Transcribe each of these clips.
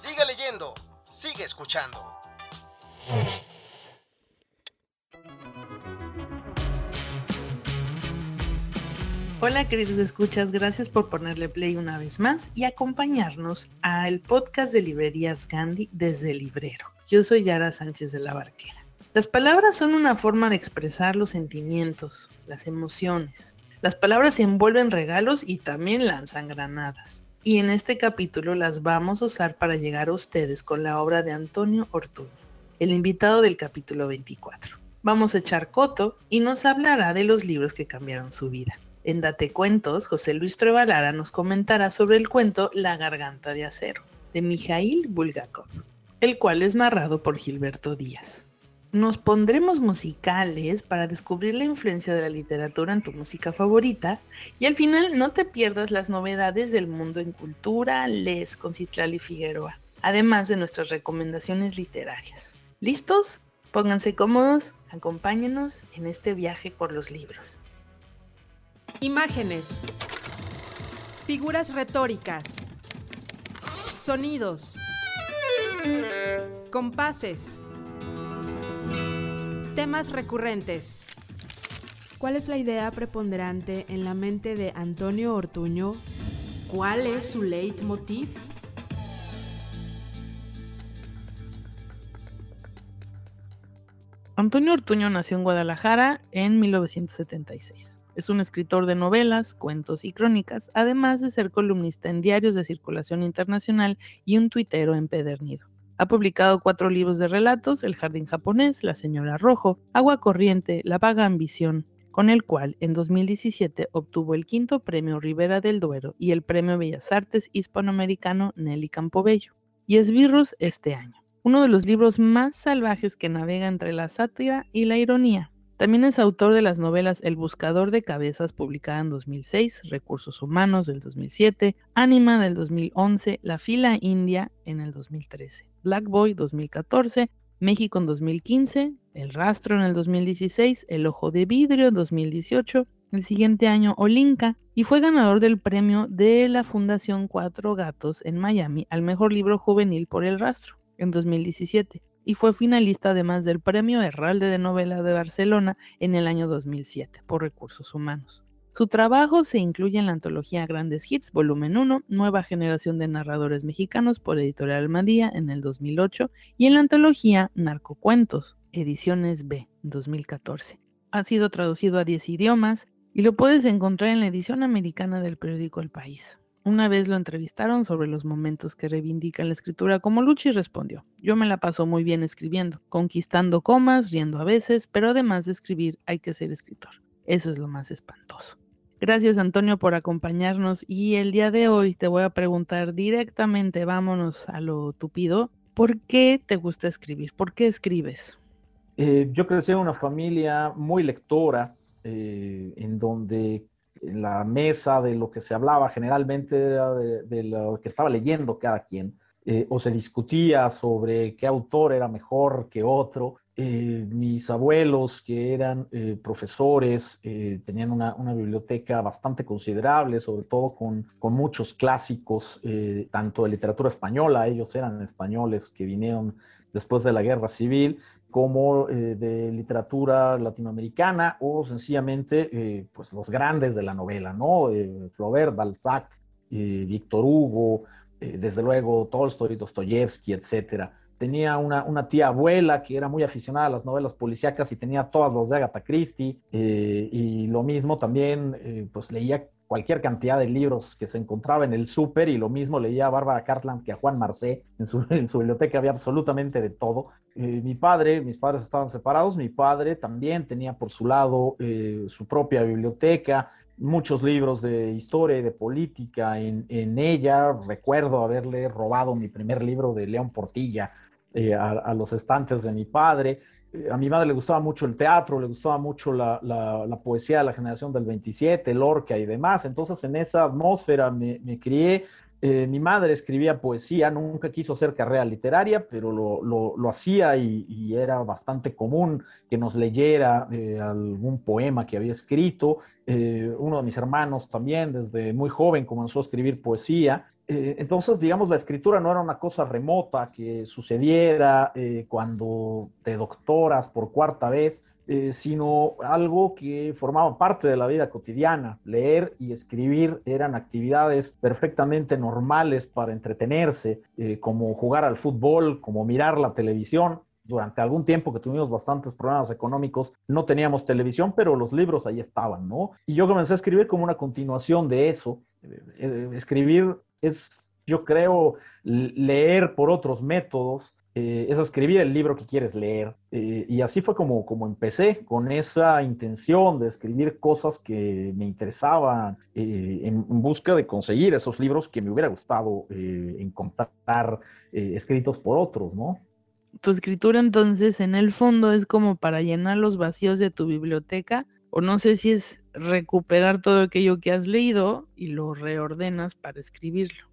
Sigue leyendo, sigue escuchando. Hola queridos escuchas, gracias por ponerle play una vez más y acompañarnos al podcast de librerías Gandhi desde el librero. Yo soy Yara Sánchez de la Barquera. Las palabras son una forma de expresar los sentimientos, las emociones. Las palabras envuelven regalos y también lanzan granadas. Y en este capítulo las vamos a usar para llegar a ustedes con la obra de Antonio Ortuño, el invitado del capítulo 24. Vamos a echar coto y nos hablará de los libros que cambiaron su vida. En Date Cuentos, José Luis Trevalada nos comentará sobre el cuento La Garganta de Acero, de Mijail Bulgakov, el cual es narrado por Gilberto Díaz. Nos pondremos musicales para descubrir la influencia de la literatura en tu música favorita y al final no te pierdas las novedades del mundo en cultura, les con Citlali Figueroa, además de nuestras recomendaciones literarias. ¿Listos? Pónganse cómodos, acompáñenos en este viaje por los libros. Imágenes. Figuras retóricas. Sonidos. Compases. Temas recurrentes. ¿Cuál es la idea preponderante en la mente de Antonio Ortuño? ¿Cuál es su leitmotiv? Antonio Ortuño nació en Guadalajara en 1976. Es un escritor de novelas, cuentos y crónicas, además de ser columnista en diarios de circulación internacional y un tuitero empedernido. Ha publicado cuatro libros de relatos, El Jardín Japonés, La Señora Rojo, Agua Corriente, La Vaga Ambición, con el cual en 2017 obtuvo el quinto premio Rivera del Duero y el premio Bellas Artes Hispanoamericano Nelly Campobello, y Esbirros este año. Uno de los libros más salvajes que navega entre la sátira y la ironía, también es autor de las novelas El Buscador de Cabezas, publicada en 2006, Recursos Humanos del 2007, Anima del 2011, La Fila India en el 2013, Black Boy 2014, México en 2015, El Rastro en el 2016, El Ojo de Vidrio en 2018, el siguiente año Olinka, y fue ganador del premio de la Fundación Cuatro Gatos en Miami al mejor libro juvenil por El Rastro en 2017 y fue finalista además del Premio Herralde de Novela de Barcelona en el año 2007 por Recursos Humanos. Su trabajo se incluye en la antología Grandes Hits, volumen 1, Nueva Generación de Narradores Mexicanos por Editorial Almadía en el 2008 y en la antología Narcocuentos, ediciones B, 2014. Ha sido traducido a 10 idiomas y lo puedes encontrar en la edición americana del periódico El País. Una vez lo entrevistaron sobre los momentos que reivindican la escritura como lucha y respondió, yo me la paso muy bien escribiendo, conquistando comas, riendo a veces, pero además de escribir hay que ser escritor. Eso es lo más espantoso. Gracias Antonio por acompañarnos y el día de hoy te voy a preguntar directamente, vámonos a lo tupido, ¿por qué te gusta escribir? ¿Por qué escribes? Eh, yo crecí en una familia muy lectora, eh, en donde en la mesa de lo que se hablaba generalmente de, lo que estaba leyendo cada quien, eh, o se discutía sobre qué autor era mejor que otro. Eh, mis abuelos, que eran eh, profesores, tenían una, una, biblioteca bastante considerable, sobre todo con, con muchos clásicos, tanto de literatura española, ellos eran españoles que vinieron después de la guerra civil, como eh, de literatura latinoamericana o sencillamente eh, pues los grandes de la novela, ¿no? Eh, Flaubert, Balzac, Víctor Hugo, desde luego Tolstoy, Dostoyevsky, etcétera. Tenía una, una, tía abuela que era muy aficionada a las novelas policíacas y tenía todas las de Agatha Christie y lo mismo también pues leía cualquier cantidad de libros que se encontraba en el súper y lo mismo leía a Bárbara Cartland que a Juan Marcé. En su, biblioteca había absolutamente de todo. Eh, mi padre, mis padres estaban separados, mi padre también tenía por su lado eh, su propia biblioteca. muchos libros de historia y de política en, ella. Recuerdo haberle robado mi primer libro de León Portilla eh, a, los estantes de mi padre. A mi madre le gustaba mucho el teatro, le gustaba mucho la, la, poesía de la generación del 27, Lorca y demás. Entonces en esa atmósfera me, me crié eh, mi madre escribía poesía, nunca quiso hacer carrera literaria, pero lo, lo, lo hacía y, y, era bastante común que nos leyera eh, algún poema que había escrito. Eh, uno de mis hermanos también, desde muy joven, comenzó a escribir poesía. Eh, entonces, digamos, la escritura no era una cosa remota que sucediera eh, cuando te doctoras por cuarta vez eh, sino algo que formaba parte de la vida cotidiana. Leer y escribir eran actividades perfectamente normales para entretenerse, como jugar al fútbol, como mirar la televisión. Durante algún tiempo que tuvimos bastantes problemas económicos, no teníamos televisión, pero los libros ahí estaban, ¿no? Y yo comencé a escribir como una continuación de eso. Eh, escribir es, yo creo, leer por otros métodos, eh, es escribir el libro que quieres leer. Eh, y así fue como, como empecé, con esa intención de escribir cosas que me interesaban, eh, en, busca de conseguir esos libros que me hubiera gustado eh, encontrar eh, escritos por otros, ¿no? Tu escritura entonces en el fondo es como para llenar los vacíos de tu biblioteca, o no sé si es recuperar todo aquello que has leído y lo reordenas para escribirlo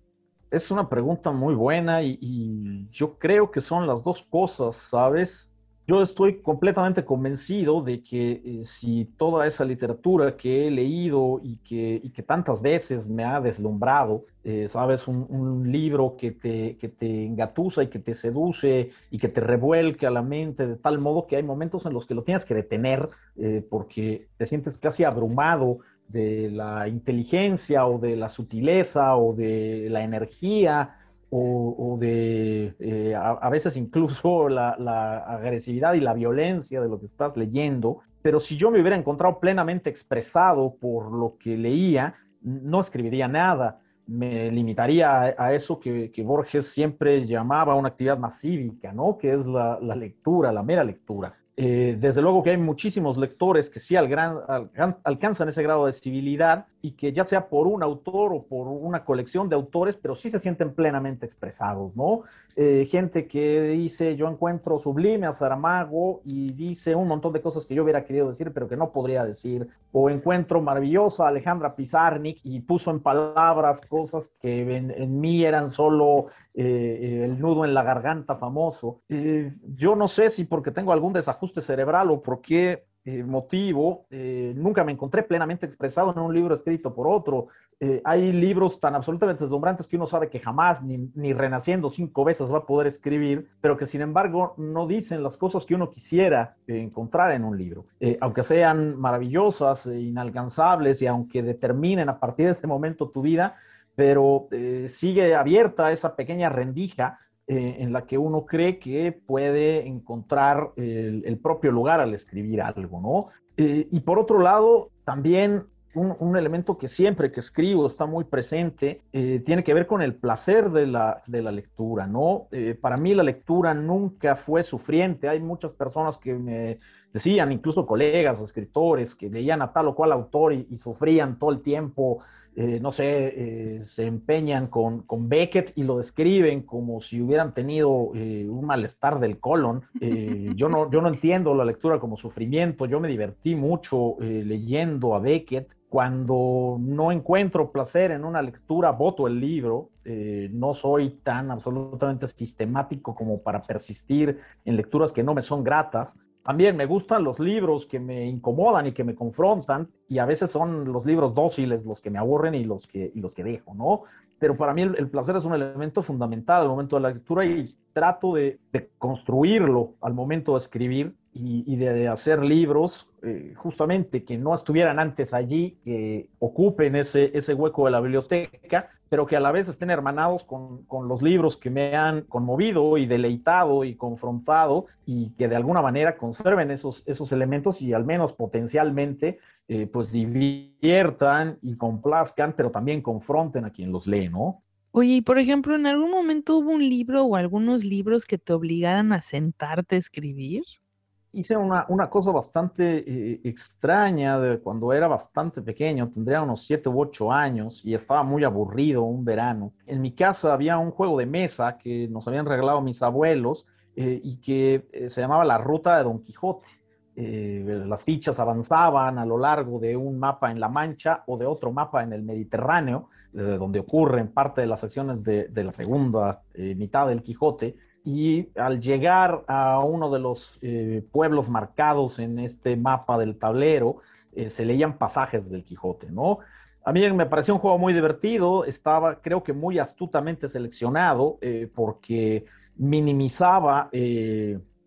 es una pregunta muy buena y, yo creo que son las dos cosas, ¿sabes? Yo estoy completamente convencido de que eh, si toda esa literatura que he leído y que, y que tantas veces me ha deslumbrado, eh, ¿sabes? Un, libro que te, que te engatusa y que te seduce y que te revuelque a la mente de tal modo que hay momentos en los que lo tienes que detener eh, porque te sientes casi abrumado de la inteligencia o de la sutileza o de la energía o, de eh, a, veces incluso la, agresividad y la violencia de lo que estás leyendo. Pero si yo me hubiera encontrado plenamente expresado por lo que leía, no escribiría nada. Me limitaría a, eso que, Borges siempre llamaba una actividad más cívica, ¿no? Que es la, lectura, la mera lectura. Eh, desde luego que hay muchísimos lectores que sí al gran, al, alcanzan ese grado de civilidad y que ya sea por un autor o por una colección de autores, pero sí se sienten plenamente expresados, ¿no? Eh, gente que dice, yo encuentro sublime a Saramago y dice un montón de cosas que yo hubiera querido decir, pero que no podría decir, o encuentro maravillosa a Alejandra Pizarnik y puso en palabras cosas que en, mí eran solo eh, el nudo en la garganta famoso. Eh, yo no sé si porque tengo algún desajuste cerebral o por qué eh, motivo, nunca me encontré plenamente expresado en un libro escrito por otro. hay libros tan absolutamente deslumbrantes que uno sabe que jamás, ni, ni, renaciendo cinco veces, va a poder escribir, pero que sin embargo no dicen las cosas que uno quisiera encontrar en un libro. aunque sean maravillosas, e inalcanzables y aunque determinen a partir de ese momento tu vida, pero eh, sigue abierta esa pequeña rendija eh, en la que uno cree que puede encontrar el, propio lugar al escribir algo, ¿no? Eh, y por otro lado, también un, elemento que siempre que escribo está muy presente, eh, tiene que ver con el placer de la, de la lectura, ¿no? Para mí la lectura nunca fue sufriente. Hay muchas personas que me decían, incluso colegas, escritores, que leían a tal o cual autor y, y sufrían todo el tiempo eh, no sé, eh, se empeñan con, con, Beckett y lo describen como si hubieran tenido eh, un malestar del colon. Yo, no, yo no entiendo la lectura como sufrimiento, yo me divertí mucho leyendo a Beckett. Cuando no encuentro placer en una lectura, voto el libro. No soy tan absolutamente sistemático como para persistir en lecturas que no me son gratas. También me gustan los libros que me incomodan y que me confrontan, y a veces son los libros dóciles los que me aburren y los que, y los que dejo, ¿no? Pero para mí el, placer es un elemento fundamental al momento de la lectura y trato de, construirlo al momento de escribir y, y de hacer libros eh, justamente que no estuvieran antes allí, que ocupen ese, ese hueco de la biblioteca, pero que a la vez estén hermanados con, con, los libros que me han conmovido y deleitado y confrontado y que de alguna manera conserven esos, esos elementos y al menos potencialmente eh, pues diviertan y complazcan, pero también confronten a quien los lee, ¿no? Oye, y por ejemplo, ¿en algún momento hubo un libro o algunos libros que te obligaran a sentarte a escribir? Hice una, una cosa bastante eh, extraña cuando era bastante pequeño, tendría unos 7 u 8 años y estaba muy aburrido un verano. En mi casa había un juego de mesa que nos habían regalado mis abuelos eh, y que eh, se llamaba La Ruta de Don Quijote. las fichas avanzaban a lo largo de un mapa en La Mancha o de otro mapa en el Mediterráneo, donde ocurren parte de las secciones de, de la segunda mitad del Quijote y al llegar a uno de los eh, pueblos marcados en este mapa del tablero, eh, se leían pasajes del Quijote, ¿no? A mí me pareció un juego muy divertido, estaba creo que muy astutamente seleccionado eh, porque minimizaba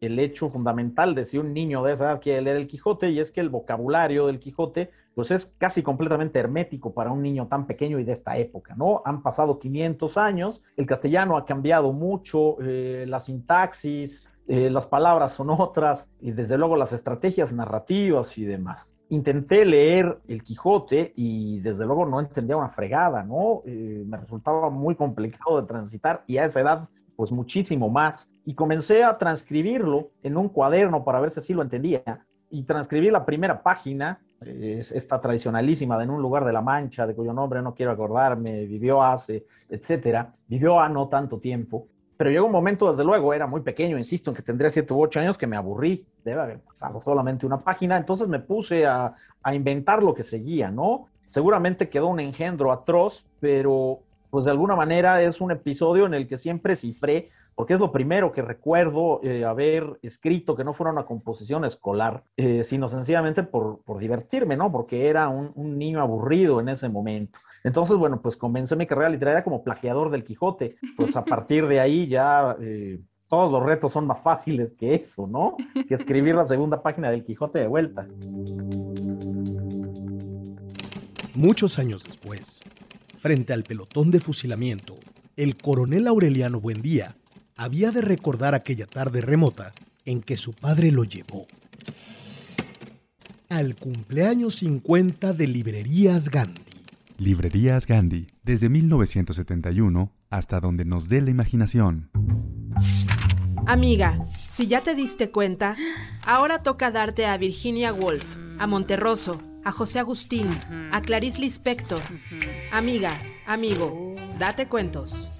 el hecho fundamental de si un niño de esa edad quiere leer el Quijote y es que el vocabulario del Quijote pues es casi completamente hermético para un niño tan pequeño y de esta época, ¿no? Han pasado 500 años, el castellano ha cambiado mucho, eh, la sintaxis, eh, las palabras son otras y desde luego las estrategias narrativas y demás. Intenté leer El Quijote y desde luego no entendía una fregada, ¿no? Eh, me resultaba muy complicado de transitar y a esa edad pues muchísimo más. Y comencé a transcribirlo en un cuaderno para ver si así lo entendía. Y transcribí la primera página es esta tradicionalísima de en un lugar de la Mancha, de cuyo nombre no quiero acordarme, vivió hace, etcétera, vivió a no tanto tiempo. Pero llegó un momento, desde luego, era muy pequeño, insisto, en que tendría siete u ocho años, que me aburrí, debe haber pasado solamente una página, entonces me puse a, a inventar lo que seguía, ¿no? Seguramente quedó un engendro atroz, pero pues de alguna manera es un episodio en el que siempre cifré porque es lo primero que recuerdo eh, haber escrito que no fuera una composición escolar, eh, sino sencillamente por, por, divertirme, ¿no? Porque era un, un, niño aburrido en ese momento. Entonces, bueno, pues comencé mi carrera literaria como plagiador del Quijote. Pues a partir de ahí ya eh, todos los retos son más fáciles que eso, ¿no? Que escribir la segunda página del Quijote de vuelta. Muchos años después, frente al pelotón de fusilamiento, el coronel Aureliano Buendía había de recordar aquella tarde remota en que su padre lo llevó al cumpleaños 50 de Librerías Gandhi. Librerías Gandhi, desde 1971 hasta donde nos dé la imaginación. Amiga, si ya te diste cuenta, ahora toca darte a Virginia Woolf, a Monterroso, a José Agustín, a Clarice Lispector. Amiga, amigo, date cuentos.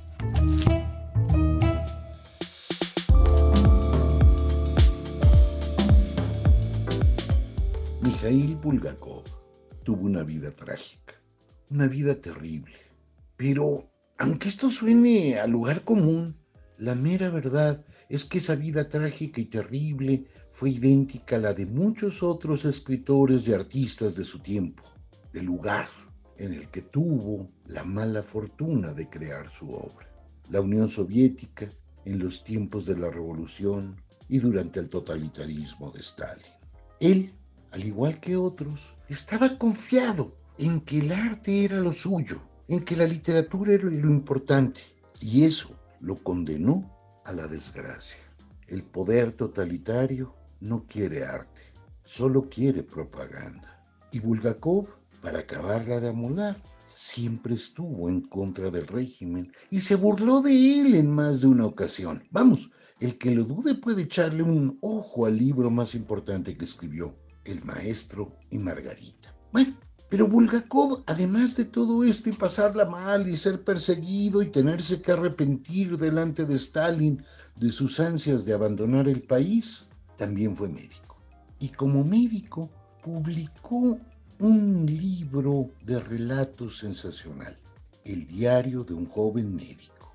Mikhail Bulgakov tuvo una vida trágica, una vida terrible. Pero, aunque esto suene a lugar común, la mera verdad es que esa vida trágica y terrible fue idéntica a la de muchos otros escritores y artistas de su tiempo, del lugar en el que tuvo la mala fortuna de crear su obra. La Unión Soviética en los tiempos de la Revolución y durante el totalitarismo de Stalin. Él al igual que otros, estaba confiado en que el arte era lo suyo, en que la literatura era lo importante, y eso lo condenó a la desgracia. El poder totalitario no quiere arte, solo quiere propaganda. Y Bulgakov, para acabarla de amolar, siempre estuvo en contra del régimen y se burló de él en más de una ocasión. Vamos, el que lo dude puede echarle un ojo al libro más importante que escribió, el maestro y Margarita. Bueno, pero Bulgakov, además de todo esto y pasarla mal y ser perseguido y tenerse que arrepentir delante de Stalin de sus ansias de abandonar el país, también fue médico. Y como médico publicó un libro de relatos sensacional, El diario de un joven médico.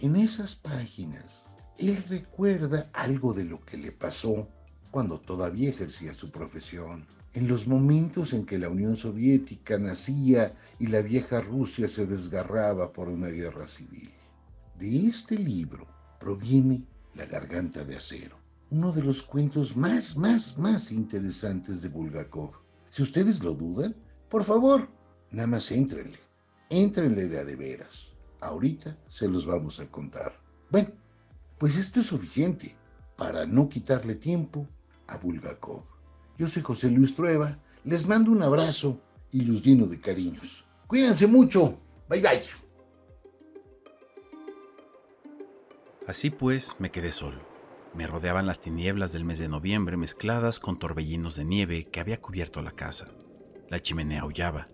En esas páginas, él recuerda algo de lo que le pasó cuando todavía ejercía su profesión, en los momentos en que la Unión Soviética nacía y la vieja Rusia se desgarraba por una guerra civil. De este libro proviene La garganta de acero, uno de los cuentos más, más, más interesantes de Bulgakov. Si ustedes lo dudan, por favor, nada más éntrenle, éntrenle de a de veras. Ahorita se los vamos a contar. Bueno, pues esto es suficiente para no quitarle tiempo a Bulgakov. Yo soy José Luis Trueba, les mando un abrazo y los lleno de cariños. Cuídense mucho, bye bye. Así pues me quedé solo, Me rodeaban las tinieblas del mes de noviembre mezcladas con torbellinos de nieve que había cubierto la casa. La chimenea aullaba.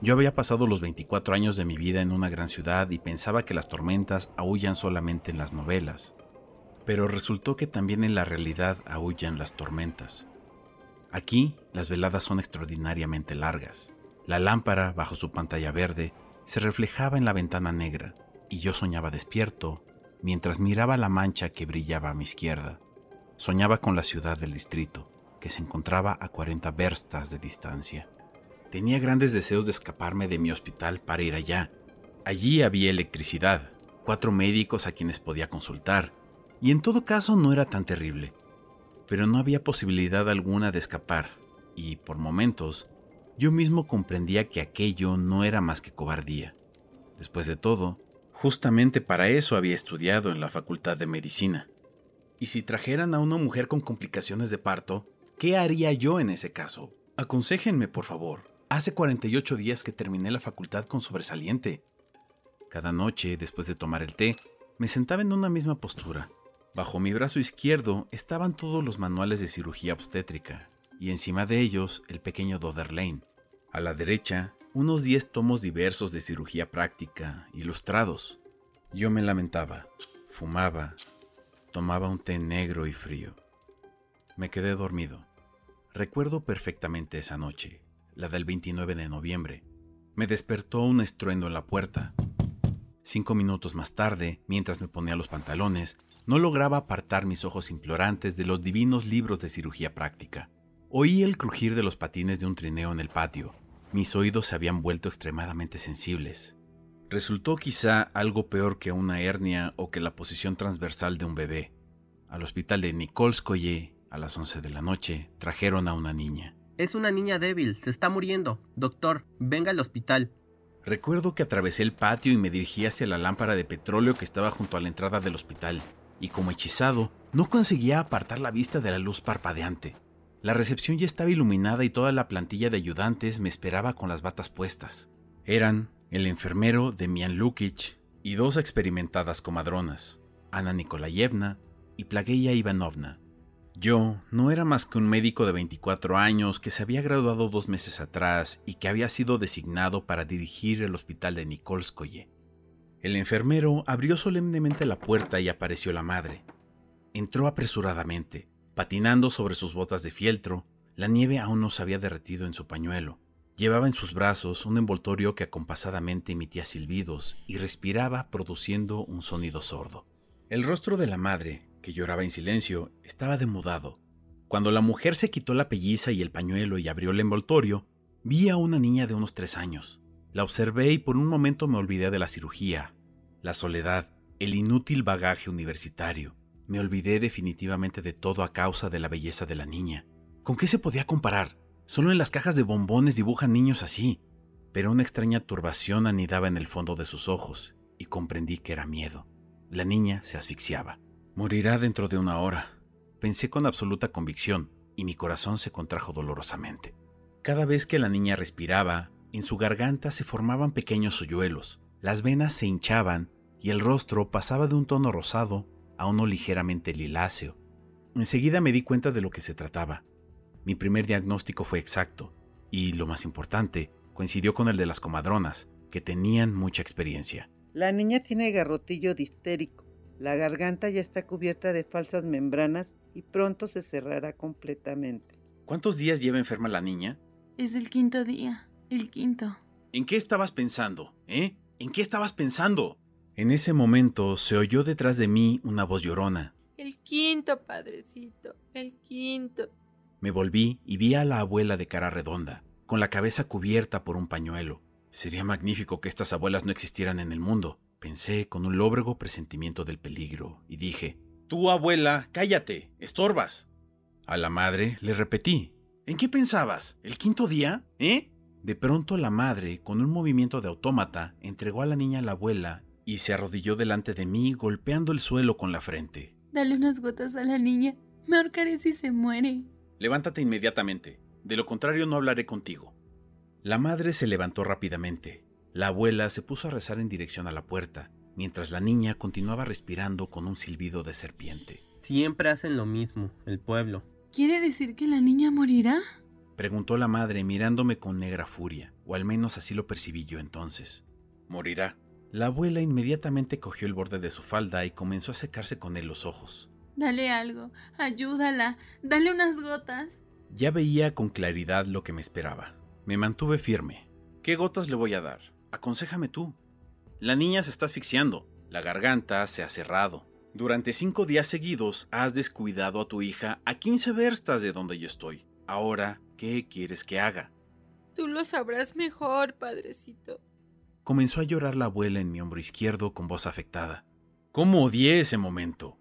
Yo había pasado los 24 años de mi vida en una gran ciudad y pensaba que las tormentas aullan solamente en las novelas. Pero resultó que también en la realidad aullan las tormentas. Aquí las veladas son extraordinariamente largas. La lámpara, bajo su pantalla verde, se reflejaba en la ventana negra, y yo soñaba despierto mientras miraba la mancha que brillaba a mi izquierda. Soñaba con la ciudad del distrito, que se encontraba a 40 verstas de distancia. Tenía grandes deseos de escaparme de mi hospital para ir allá. Allí había electricidad, cuatro médicos a quienes podía consultar, y en todo caso no era tan terrible. Pero no había posibilidad alguna de escapar, y por momentos yo mismo comprendía que aquello no era más que cobardía. Después de todo, justamente para eso había estudiado en la Facultad de Medicina. Y si trajeran a una mujer con complicaciones de parto, ¿qué haría yo en ese caso? Aconséjenme, por favor. Hace 48 días que terminé la facultad con sobresaliente. Cada noche, después de tomar el té, me sentaba en una misma postura. Bajo mi brazo izquierdo estaban todos los manuales de cirugía obstétrica, y encima de ellos el pequeño Lane. A la derecha, unos 10 tomos diversos de cirugía práctica, ilustrados. Yo me lamentaba, fumaba, tomaba un té negro y frío. Me quedé dormido. Recuerdo perfectamente esa noche, la del 29 de noviembre. Me despertó un estruendo en la puerta. Cinco minutos más tarde, mientras me ponía los pantalones, no lograba apartar mis ojos implorantes de los divinos libros de cirugía práctica. Oí el crujir de los patines de un trineo en el patio. Mis oídos se habían vuelto extremadamente sensibles. Resultó quizá algo peor que una hernia o que la posición transversal de un bebé. Al hospital de Nikolskoye, a las 11 de la noche, trajeron a una niña. Es una niña débil, se está muriendo. Doctor, venga al hospital. Recuerdo que atravesé el patio y me dirigí hacia la lámpara de petróleo que estaba junto a la entrada del hospital, y como hechizado, no conseguía apartar la vista de la luz parpadeante. La recepción ya estaba iluminada y toda la plantilla de ayudantes me esperaba con las batas puestas. Eran el enfermero Demian Lukic y dos experimentadas comadronas, Ana Nikolayevna y Plagueya Ivanovna. Yo no era más que un médico de 24 años que se había graduado dos meses atrás y que había sido designado para dirigir el hospital de Nikolskoye. El enfermero abrió solemnemente la puerta y apareció la madre. Entró apresuradamente, Patinando sobre sus botas de fieltro, la nieve aún no se había derretido en su pañuelo. Llevaba en sus brazos un envoltorio que acompasadamente emitía silbidos y respiraba produciendo un sonido sordo. El rostro de la madre, que lloraba en silencio, estaba demudado. Cuando la mujer se quitó la pelliza y el pañuelo y abrió el envoltorio, vi a una niña de unos tres años. La observé y por un momento me olvidé de la cirugía, la soledad, el inútil bagaje universitario, me olvidé definitivamente de todo a causa de la belleza de la niña. ¿Con qué se podía comparar? Solo en las cajas de bombones dibujan niños así. Pero una extraña turbación anidaba en el fondo de sus ojos y comprendí que era miedo. La niña se asfixiaba. Morirá dentro de una hora. Pensé con absoluta convicción y mi corazón se contrajo dolorosamente. Cada vez que la niña respiraba, en su garganta se formaban pequeños hoyuelos, las venas se hinchaban y el rostro pasaba de un tono rosado a uno ligeramente liláceo. Enseguida me di cuenta de lo que se trataba. Mi primer diagnóstico fue exacto, y lo más importante, coincidió con el de las comadronas, que tenían mucha experiencia. La niña tiene garrotillo distérico. La garganta ya está cubierta de falsas membranas y pronto se cerrará completamente. ¿Cuántos días lleva enferma la niña? Es el quinto día, el quinto. ¿En qué estabas pensando? ¿Eh? ¿En qué estabas pensando? En ese momento se oyó detrás de mí una voz llorona. El quinto, padrecito, el quinto. Me volví y vi a la abuela de cara redonda, con la cabeza cubierta por un pañuelo. Sería magnífico que estas abuelas no existieran en el mundo, pensé con un lóbrego presentimiento del peligro, y dije, Tú, abuela, cállate, estorbas. A la madre le repetí, ¿En qué pensabas? ¿El quinto día? ¿Eh? De pronto la madre, con un movimiento de autómata, entregó a la niña a la abuela y se arrodilló delante de mí golpeando el suelo con la frente. Dale unas gotas a la niña. Me ahorcaré si se muere. Levántate inmediatamente. De lo contrario no hablaré contigo. La madre se levantó rápidamente. La abuela se puso a rezar en dirección a la puerta, mientras la niña continuaba respirando con un silbido de serpiente. Siempre hacen lo mismo, el pueblo. ¿Quiere decir que la niña morirá? Preguntó la madre mirándome con negra furia, o al menos así lo percibí yo entonces. Morirá. La abuela inmediatamente cogió el borde de su falda y comenzó a secarse con él los ojos. Dale algo, ayúdala, dale unas gotas. Ya veía con claridad lo que me esperaba. Me mantuve firme. ¿Qué gotas le voy a dar? Aconséjame tú. La niña se está asfixiando. La garganta se ha cerrado. Durante cinco días seguidos has descuidado a tu hija a 15 verstas de donde yo estoy. Ahora, ¿qué quieres que haga? Tú lo sabrás mejor, padrecito. Comenzó a llorar la abuela en mi hombro izquierdo con voz afectada. ¿Cómo odié ese momento?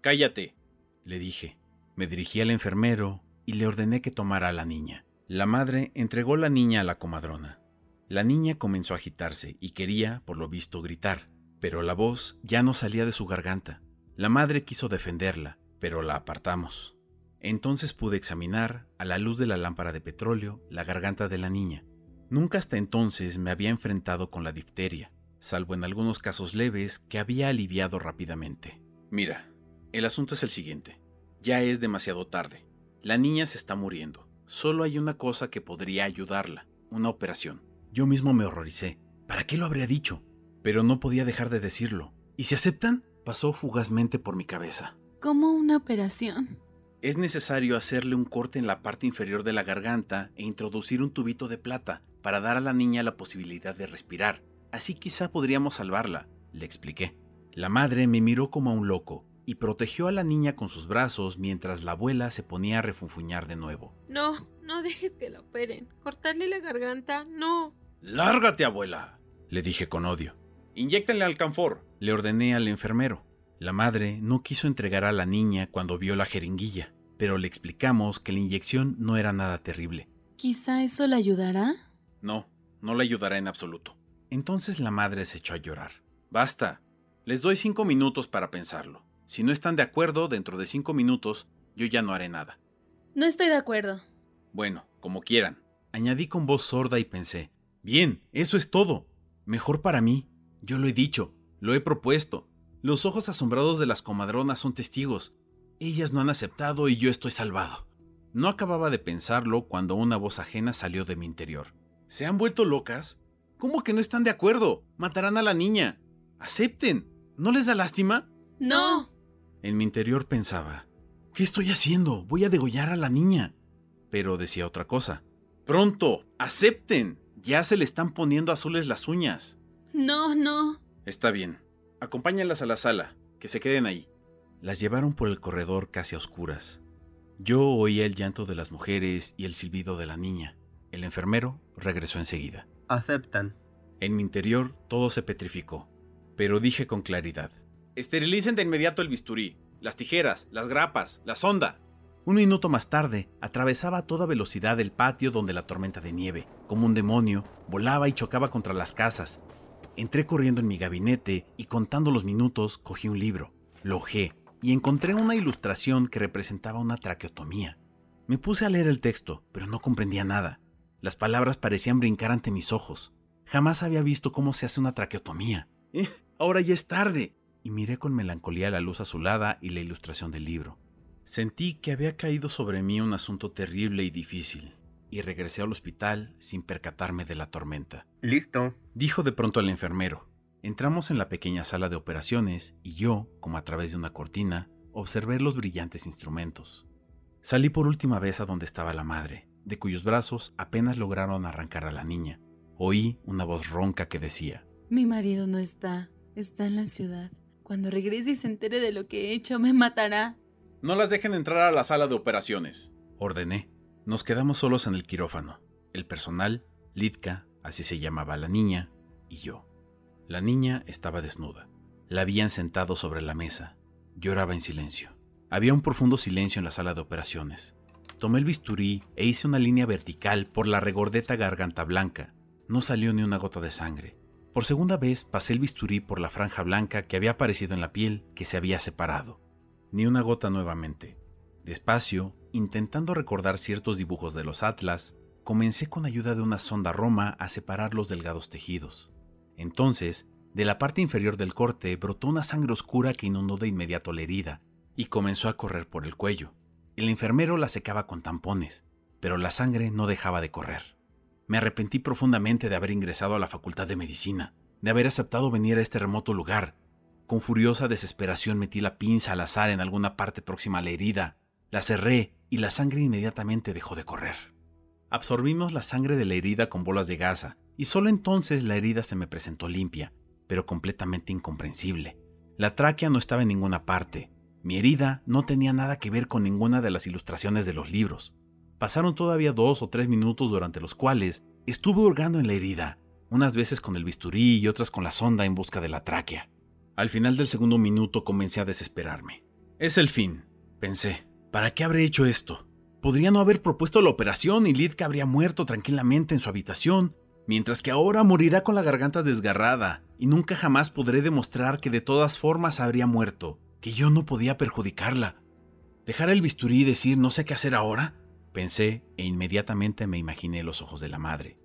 Cállate, le dije. Me dirigí al enfermero y le ordené que tomara a la niña. La madre entregó la niña a la comadrona. La niña comenzó a agitarse y quería, por lo visto, gritar, pero la voz ya no salía de su garganta. La madre quiso defenderla, pero la apartamos. Entonces pude examinar, a la luz de la lámpara de petróleo, la garganta de la niña. Nunca hasta entonces me había enfrentado con la difteria, salvo en algunos casos leves que había aliviado rápidamente. Mira, el asunto es el siguiente. Ya es demasiado tarde. La niña se está muriendo. Solo hay una cosa que podría ayudarla, una operación. Yo mismo me horroricé. ¿Para qué lo habría dicho? Pero no podía dejar de decirlo. ¿Y si aceptan? Pasó fugazmente por mi cabeza. ¿Cómo una operación? Es necesario hacerle un corte en la parte inferior de la garganta e introducir un tubito de plata para dar a la niña la posibilidad de respirar. Así quizá podríamos salvarla, le expliqué. La madre me miró como a un loco y protegió a la niña con sus brazos mientras la abuela se ponía a refunfuñar de nuevo. No, no dejes que la operen. Cortarle la garganta, no. ¡Lárgate, abuela! le dije con odio. Inyéctenle alcanfor, le ordené al enfermero. La madre no quiso entregar a la niña cuando vio la jeringuilla, pero le explicamos que la inyección no era nada terrible. ¿Quizá eso le ayudará? No, no le ayudará en absoluto. Entonces la madre se echó a llorar. Basta. Les doy cinco minutos para pensarlo. Si no están de acuerdo, dentro de cinco minutos, yo ya no haré nada. No estoy de acuerdo. Bueno, como quieran. Añadí con voz sorda y pensé, bien, eso es todo. Mejor para mí. Yo lo he dicho, lo he propuesto. Los ojos asombrados de las comadronas son testigos. Ellas no han aceptado y yo estoy salvado. No acababa de pensarlo cuando una voz ajena salió de mi interior. ¿Se han vuelto locas? ¿Cómo que no están de acuerdo? Matarán a la niña. Acepten. ¿No les da lástima? No. En mi interior pensaba, ¿qué estoy haciendo? Voy a degollar a la niña. Pero decía otra cosa. Pronto, acepten. Ya se le están poniendo azules las uñas. No, no. Está bien. Acompáñalas a la sala, que se queden ahí. Las llevaron por el corredor casi a oscuras. Yo oía el llanto de las mujeres y el silbido de la niña. El enfermero regresó enseguida. Aceptan. En mi interior todo se petrificó, pero dije con claridad. Esterilicen de inmediato el bisturí, las tijeras, las grapas, la sonda. Un minuto más tarde, atravesaba a toda velocidad el patio donde la tormenta de nieve, como un demonio, volaba y chocaba contra las casas. Entré corriendo en mi gabinete y contando los minutos cogí un libro, lo ojé y encontré una ilustración que representaba una traqueotomía. Me puse a leer el texto, pero no comprendía nada. Las palabras parecían brincar ante mis ojos. Jamás había visto cómo se hace una traqueotomía. ¡Eh! Ahora ya es tarde. Y miré con melancolía la luz azulada y la ilustración del libro. Sentí que había caído sobre mí un asunto terrible y difícil, y regresé al hospital sin percatarme de la tormenta. Listo, dijo de pronto el enfermero. Entramos en la pequeña sala de operaciones y yo, como a través de una cortina, observé los brillantes instrumentos. Salí por última vez a donde estaba la madre, de cuyos brazos apenas lograron arrancar a la niña. Oí una voz ronca que decía, Mi marido no está, está en la ciudad. Cuando regrese y se entere de lo que he hecho, me matará. No las dejen entrar a la sala de operaciones, ordené. Nos quedamos solos en el quirófano. El personal, Litka, así se llamaba la niña, y yo. La niña estaba desnuda. La habían sentado sobre la mesa. Lloraba en silencio. Había un profundo silencio en la sala de operaciones. Tomé el bisturí e hice una línea vertical por la regordeta garganta blanca. No salió ni una gota de sangre. Por segunda vez pasé el bisturí por la franja blanca que había aparecido en la piel que se había separado. Ni una gota nuevamente. Despacio, intentando recordar ciertos dibujos de los atlas, comencé con ayuda de una sonda Roma a separar los delgados tejidos. Entonces, de la parte inferior del corte brotó una sangre oscura que inundó de inmediato la herida, y comenzó a correr por el cuello. El enfermero la secaba con tampones, pero la sangre no dejaba de correr. Me arrepentí profundamente de haber ingresado a la Facultad de Medicina, de haber aceptado venir a este remoto lugar. Con furiosa desesperación metí la pinza al azar en alguna parte próxima a la herida, la cerré y la sangre inmediatamente dejó de correr. Absorbimos la sangre de la herida con bolas de gasa, y solo entonces la herida se me presentó limpia, pero completamente incomprensible. La tráquea no estaba en ninguna parte. Mi herida no tenía nada que ver con ninguna de las ilustraciones de los libros. Pasaron todavía dos o tres minutos durante los cuales estuve hurgando en la herida, unas veces con el bisturí y otras con la sonda en busca de la tráquea. Al final del segundo minuto comencé a desesperarme. Es el fin, pensé. ¿Para qué habré hecho esto? Podría no haber propuesto la operación y Lidka habría muerto tranquilamente en su habitación, mientras que ahora morirá con la garganta desgarrada y nunca jamás podré demostrar que de todas formas habría muerto, que yo no podía perjudicarla. ¿Dejar el bisturí y decir no sé qué hacer ahora? Pensé e inmediatamente me imaginé los ojos de la madre.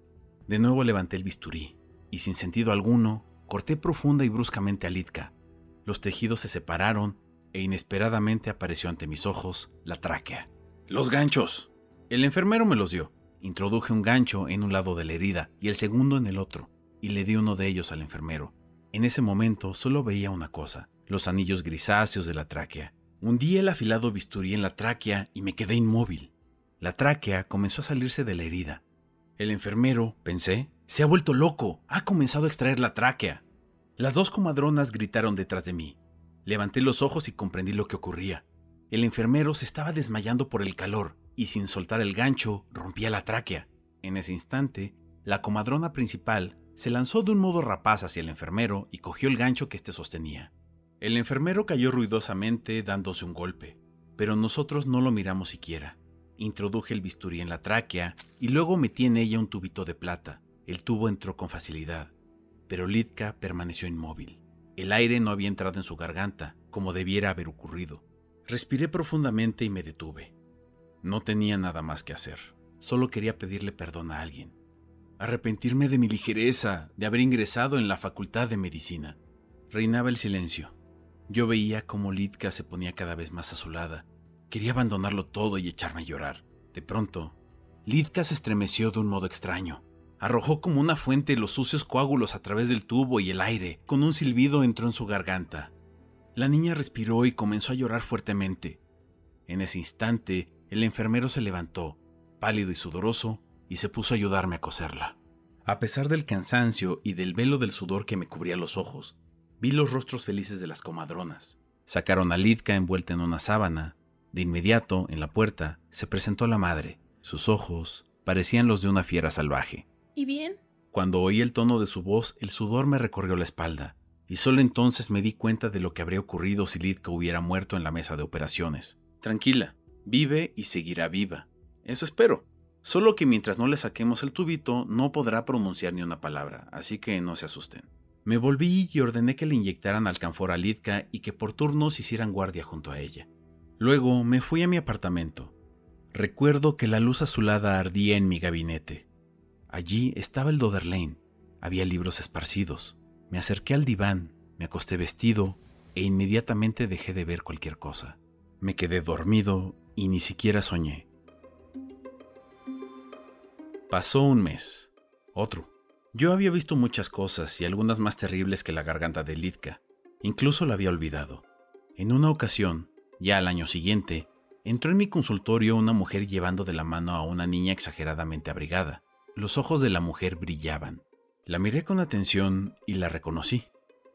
De nuevo levanté el bisturí y sin sentido alguno corté profunda y bruscamente a Litka. Los tejidos se separaron e inesperadamente apareció ante mis ojos la tráquea. ¡Los ganchos! El enfermero me los dio. Introduje un gancho en un lado de la herida y el segundo en el otro, y le di uno de ellos al enfermero. En ese momento solo veía una cosa, los anillos grisáceos de la tráquea. Hundí el afilado bisturí en la tráquea y me quedé inmóvil. La tráquea comenzó a salirse de la herida. El enfermero, pensé, se ha vuelto loco, ha comenzado a extraer la tráquea. Las dos comadronas gritaron detrás de mí. Levanté los ojos y comprendí lo que ocurría. El enfermero se estaba desmayando por el calor y sin soltar el gancho rompía la tráquea. En ese instante, la comadrona principal se lanzó de un modo rapaz hacia el enfermero y cogió el gancho que éste sostenía. El enfermero cayó ruidosamente dándose un golpe, pero nosotros no lo miramos siquiera. Introduje el bisturí en la tráquea y luego metí en ella un tubito de plata. El tubo entró con facilidad, pero Litka permaneció inmóvil. El aire no había entrado en su garganta, como debiera haber ocurrido. Respiré profundamente y me detuve. No tenía nada más que hacer. Solo quería pedirle perdón a alguien. Arrepentirme de mi ligereza, de haber ingresado en la facultad de medicina. Reinaba el silencio. Yo veía cómo Litka se ponía cada vez más azulada. Quería abandonarlo todo y echarme a llorar. De pronto, Litka se estremeció de un modo extraño. Arrojó como una fuente los sucios coágulos a través del tubo y el aire. Con un silbido entró en su garganta. La niña respiró y comenzó a llorar fuertemente. En ese instante, el enfermero se levantó, pálido y sudoroso, y se puso a ayudarme a coserla. A pesar del cansancio y del velo del sudor que me cubría los ojos, vi los rostros felices de las comadronas. Sacaron a Lidka envuelta en una sábana. De inmediato, en la puerta, se presentó la madre. Sus ojos parecían los de una fiera salvaje. ¿Y bien? Cuando oí el tono de su voz, el sudor me recorrió la espalda, y solo entonces me di cuenta de lo que habría ocurrido si Lidka hubiera muerto en la mesa de operaciones. Tranquila, Vive y seguirá viva. Eso espero. Solo que mientras no le saquemos el tubito no podrá pronunciar ni una palabra, así que no se asusten. Me volví y ordené que le inyectaran alcanfor a Litka y que por turnos hicieran guardia junto a ella. Luego me fui a mi apartamento. Recuerdo que la luz azulada ardía en mi gabinete. Allí estaba el Doderlane. Había libros esparcidos. Me acerqué al diván, me acosté vestido e inmediatamente dejé de ver cualquier cosa. Me quedé dormido y ni siquiera soñé. Pasó un mes, otro. Yo había visto muchas cosas y algunas más terribles que la garganta de Litka. Incluso la había olvidado. En una ocasión, ya al año siguiente, entró en mi consultorio una mujer llevando de la mano a una niña exageradamente abrigada. Los ojos de la mujer brillaban. La miré con atención y la reconocí.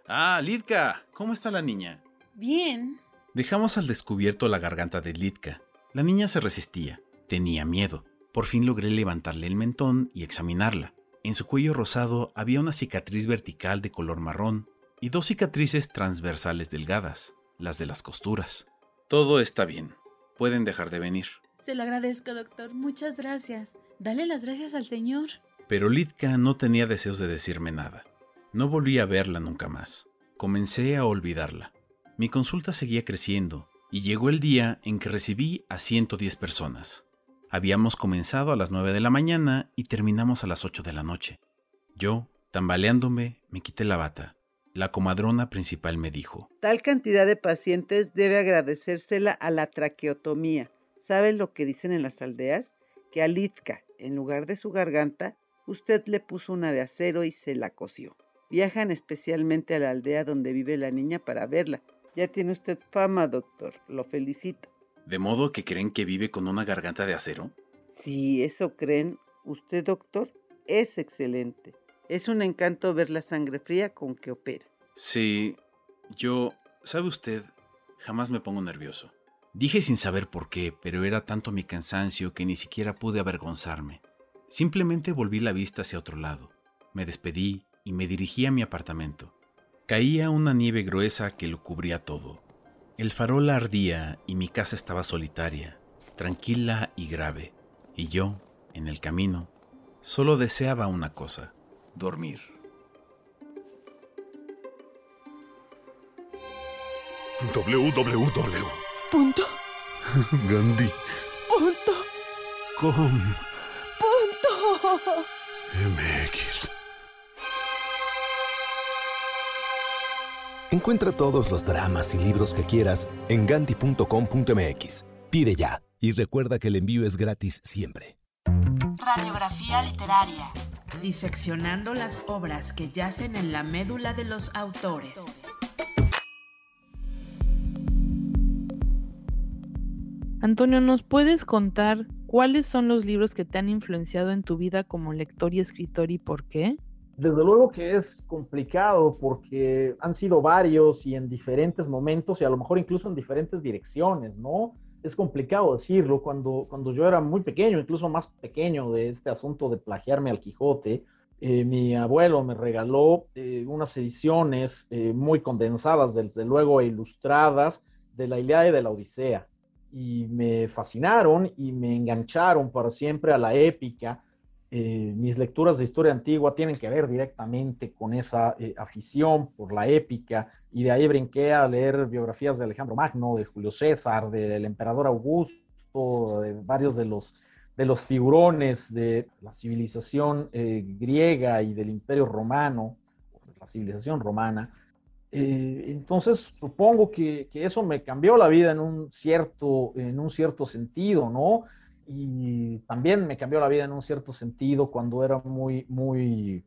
Ah, Litka, ¿cómo está la niña? Bien. Dejamos al descubierto la garganta de Litka. La niña se resistía, tenía miedo. Por fin logré levantarle el mentón y examinarla. En su cuello rosado había una cicatriz vertical de color marrón y dos cicatrices transversales delgadas, las de las costuras. Todo está bien. Pueden dejar de venir. Se lo agradezco, doctor. Muchas gracias. Dale las gracias al señor. Pero Litka no tenía deseos de decirme nada. No volví a verla nunca más. Comencé a olvidarla. Mi consulta seguía creciendo y llegó el día en que recibí a 110 personas. Habíamos comenzado a las 9 de la mañana y terminamos a las 8 de la noche. Yo, tambaleándome, me quité la bata. La comadrona principal me dijo, Tal cantidad de pacientes debe agradecérsela a la traqueotomía. ¿Saben lo que dicen en las aldeas? Que a Litka, en lugar de su garganta, usted le puso una de acero y se la cosió. Viajan especialmente a la aldea donde vive la niña para verla. Ya tiene usted fama, doctor. Lo felicito. ¿De modo que creen que vive con una garganta de acero? Si eso creen, usted, doctor, es excelente. Es un encanto ver la sangre fría con que opera. Sí, yo, ¿sabe usted? Jamás me pongo nervioso. Dije sin saber por qué, pero era tanto mi cansancio que ni siquiera pude avergonzarme. Simplemente volví la vista hacia otro lado. Me despedí y me dirigí a mi apartamento. Caía una nieve gruesa que lo cubría todo. El farol ardía y mi casa estaba solitaria, tranquila y grave, y yo, en el camino, solo deseaba una cosa, dormir. www. Punto. Gandhi. Punto. Com. Punto. MX. Encuentra todos los dramas y libros que quieras en ganti.com.mx. Pide ya y recuerda que el envío es gratis siempre. Radiografía literaria. Diseccionando las obras que yacen en la médula de los autores. Antonio, ¿nos puedes contar cuáles son los libros que te han influenciado en tu vida como lector y escritor y por qué? Desde luego que es complicado porque han sido varios y en diferentes momentos y a lo mejor incluso en diferentes direcciones, ¿no? Es complicado decirlo. Cuando, cuando yo era muy pequeño, incluso más pequeño de este asunto de plagiarme al Quijote, eh, mi abuelo me regaló eh, unas ediciones eh, muy condensadas, desde luego, e ilustradas de la Ilíada y de la Odisea. Y me fascinaron y me engancharon para siempre a la épica eh, mis lecturas de historia antigua tienen que ver directamente con esa eh, afición por la épica y de ahí brinqué a leer biografías de Alejandro Magno, de Julio César, del emperador Augusto, de varios de los, de los figurones de la civilización eh, griega y del imperio romano, la civilización romana. entonces supongo que, que, eso me cambió la vida en un cierto, en un cierto sentido, ¿no? Y también me cambió la vida en un cierto sentido cuando era muy, muy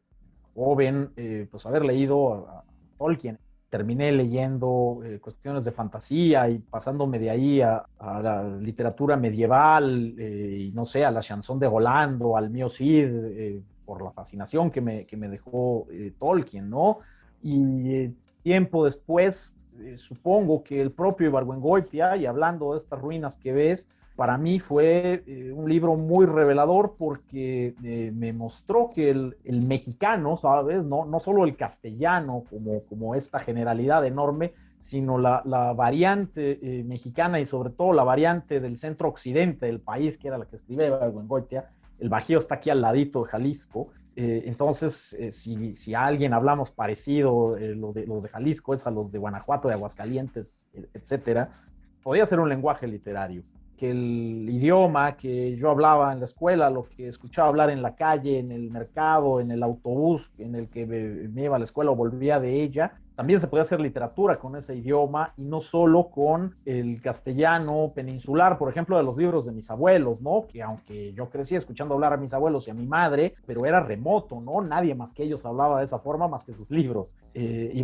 joven, eh, pues haber leído a, Tolkien. Terminé leyendo eh, cuestiones de fantasía y pasándome de ahí a, a la literatura medieval eh, y no sé, a la chanson de Rolando, al mío Cid, por la fascinación que me, que me dejó Tolkien, ¿no? Y tiempo después, supongo que el propio Ibargüengoitia, y hablando de estas ruinas que ves, para mí fue eh, un libro muy revelador porque eh, me mostró que el, mexicano, ¿sabes? No, no solo el castellano como, como esta generalidad enorme, sino la, la variante eh, mexicana y sobre todo la variante del centro occidente del país, que era la que escribe Goitia. El Bajío está aquí al ladito de Jalisco. entonces, si, si, a alguien hablamos parecido, los de, los de Jalisco es a los de Guanajuato, de Aguascalientes, etcétera, podría ser un lenguaje literario que el idioma que yo hablaba en la escuela, lo que escuchaba hablar en la calle, en el mercado, en el autobús en el que me, iba a la escuela o volvía de ella, también se podía hacer literatura con ese idioma y no solo con el castellano peninsular, por ejemplo, de los libros de mis abuelos, ¿no? Que aunque yo crecí escuchando hablar a mis abuelos y a mi madre, pero era remoto, ¿no? Nadie más que ellos hablaba de esa forma más que sus libros. Eh, y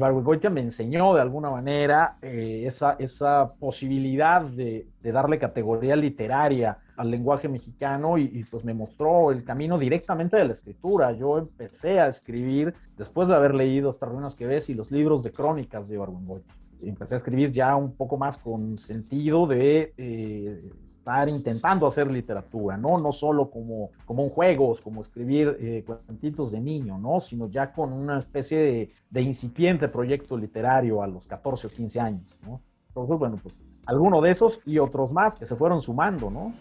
me enseñó de alguna manera eh, esa, esa posibilidad de, de darle categoría literaria al lenguaje mexicano y, pues me mostró el camino directamente de la escritura. Yo empecé a escribir después de haber leído estas ruinas que ves y los libros de crónicas de Ibargüengoitia. Empecé a escribir ya un poco más con sentido de eh, estar intentando hacer literatura, ¿no? No solo como, como un juego, como escribir eh, cuentitos de niño, ¿no? Sino ya con una especie de, de incipiente proyecto literario a los 14 o 15 años, ¿no? Entonces, bueno, pues alguno de esos y otros más que se fueron sumando, ¿no?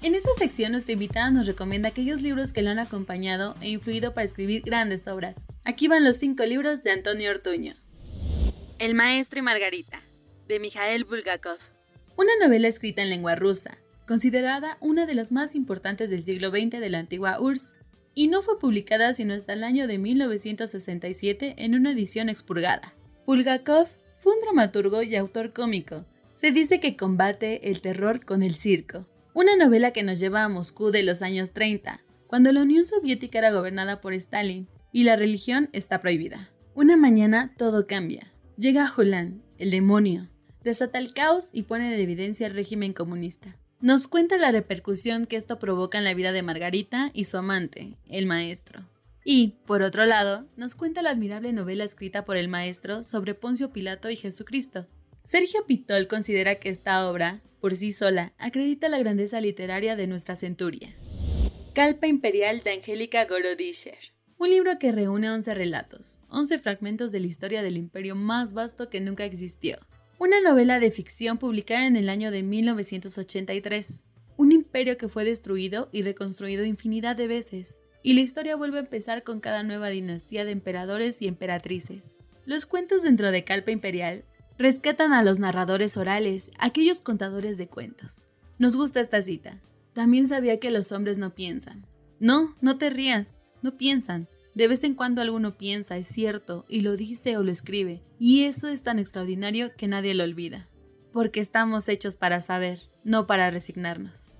En esta sección nuestra invitada nos recomienda aquellos libros que lo han acompañado e influido para escribir grandes obras. Aquí van los cinco libros de Antonio Ortuño. El maestro y Margarita, de Mikhail Bulgakov. Una novela escrita en lengua rusa, considerada una de las más importantes del siglo XX de la antigua URSS. Y no fue publicada sino hasta el año de 1967 en una edición expurgada. Bulgakov fue un dramaturgo y autor cómico. Se dice que combate el terror con el circo. Una novela que nos lleva a Moscú de los años 30, cuando la Unión Soviética era gobernada por Stalin y la religión está prohibida. Una mañana todo cambia. Llega Julián, el demonio, desata el caos y pone en evidencia el régimen comunista. Nos cuenta la repercusión que esto provoca en la vida de Margarita y su amante, el maestro. Y, por otro lado, nos cuenta la admirable novela escrita por el maestro sobre Poncio Pilato y Jesucristo. Sergio Pitol considera que esta obra, por sí sola, acredita la grandeza literaria de nuestra centuria. Calpa Imperial de Angélica Gorodischer. Un libro que reúne 11 relatos, 11 fragmentos de la historia del imperio más vasto que nunca existió, una novela de ficción publicada en el año de 1983. Un imperio que fue destruido y reconstruido infinidad de veces, y la historia vuelve a empezar con cada nueva dinastía de emperadores y emperatrices. Los cuentos dentro de Calpa Imperial rescatan a los narradores orales, aquellos contadores de cuentos. Nos gusta esta cita. También sabía que los hombres no piensan. No, no te rías, no piensan. De vez en cuando alguno piensa, es cierto, y lo dice o lo escribe, y eso es tan extraordinario que nadie lo olvida. Porque estamos hechos para saber, no para resignarnos.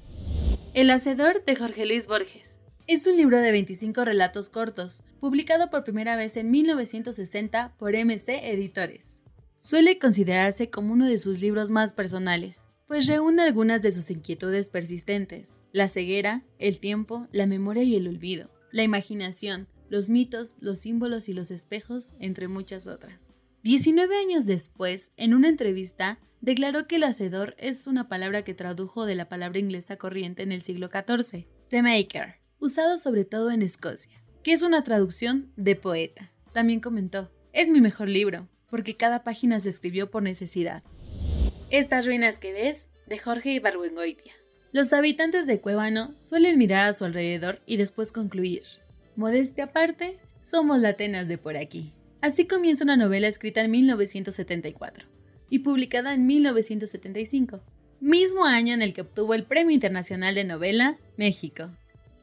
El Hacedor de Jorge Luis Borges. Es un libro de 25 relatos cortos, publicado por primera vez en 1960 por MC Editores. Suele considerarse como uno de sus libros más personales, pues reúne algunas de sus inquietudes persistentes, la ceguera, el tiempo, la memoria y el olvido, la imaginación, los mitos, los símbolos y los espejos, entre muchas otras. 19 años después, en una entrevista, declaró que el hacedor es una palabra que tradujo de la palabra inglesa corriente en el siglo XIV, the maker, usado sobre todo en Escocia, que es una traducción de poeta. También comentó, es mi mejor libro, porque cada página se escribió por necesidad. Estas ruinas que ves, de Jorge Ibargüengoitia. Los habitantes de Cuevano suelen mirar a su alrededor y después concluir, Modestia aparte, somos la Atenas de por aquí. Así comienza una novela escrita en 1974 y publicada en 1975, mismo año en el que obtuvo el Premio Internacional de Novela México.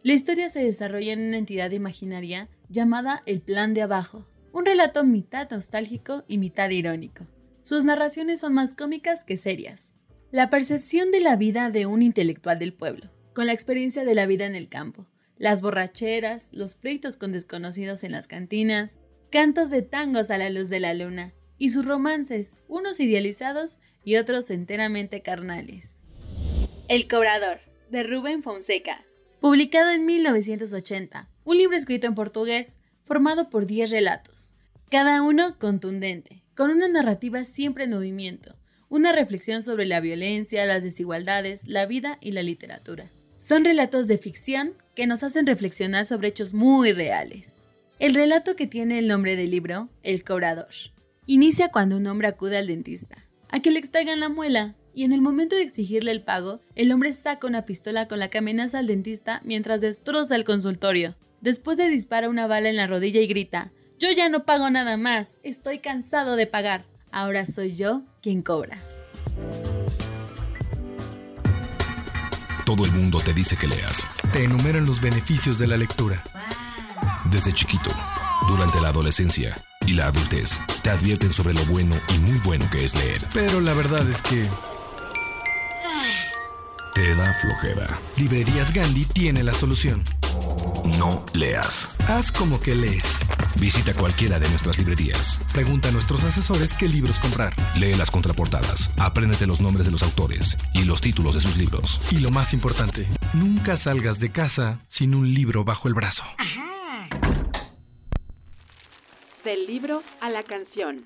La historia se desarrolla en una entidad imaginaria llamada El Plan de Abajo, un relato mitad nostálgico y mitad irónico. Sus narraciones son más cómicas que serias. La percepción de la vida de un intelectual del pueblo, con la experiencia de la vida en el campo, las borracheras, los pleitos con desconocidos en las cantinas, cantos de tangos a la luz de la luna, y sus romances, unos idealizados y otros enteramente carnales. El Cobrador, de Rubén Fonseca, publicado en 1980, un libro escrito en portugués, formado por 10 relatos, cada uno contundente, con una narrativa siempre en movimiento, una reflexión sobre la violencia, las desigualdades, la vida y la literatura. Son relatos de ficción que nos hacen reflexionar sobre hechos muy reales. El relato que tiene el nombre del libro, El Cobrador, inicia cuando un hombre acude al dentista, a que le extraigan la muela, y en el momento de exigirle el pago, el hombre saca una pistola con la que amenaza al dentista mientras destroza el consultorio. Después de dispara una bala en la rodilla y grita, yo ya no pago nada más, estoy cansado de pagar, ahora soy yo quien cobra. Todo el mundo te dice que leas. Te enumeran los beneficios de la lectura. Desde chiquito, durante la adolescencia y la adultez, te advierten sobre lo bueno y muy bueno que es leer. Pero la verdad es que... Te da flojera. Librerías Gandhi tiene la solución. No leas. Haz como que lees. Visita cualquiera de nuestras librerías. Pregunta a nuestros asesores qué libros comprar. Lee las contraportadas, apréndete los nombres de los autores y los títulos de sus libros. Y lo más importante, nunca salgas de casa sin un libro bajo el brazo. Del libro a la canción.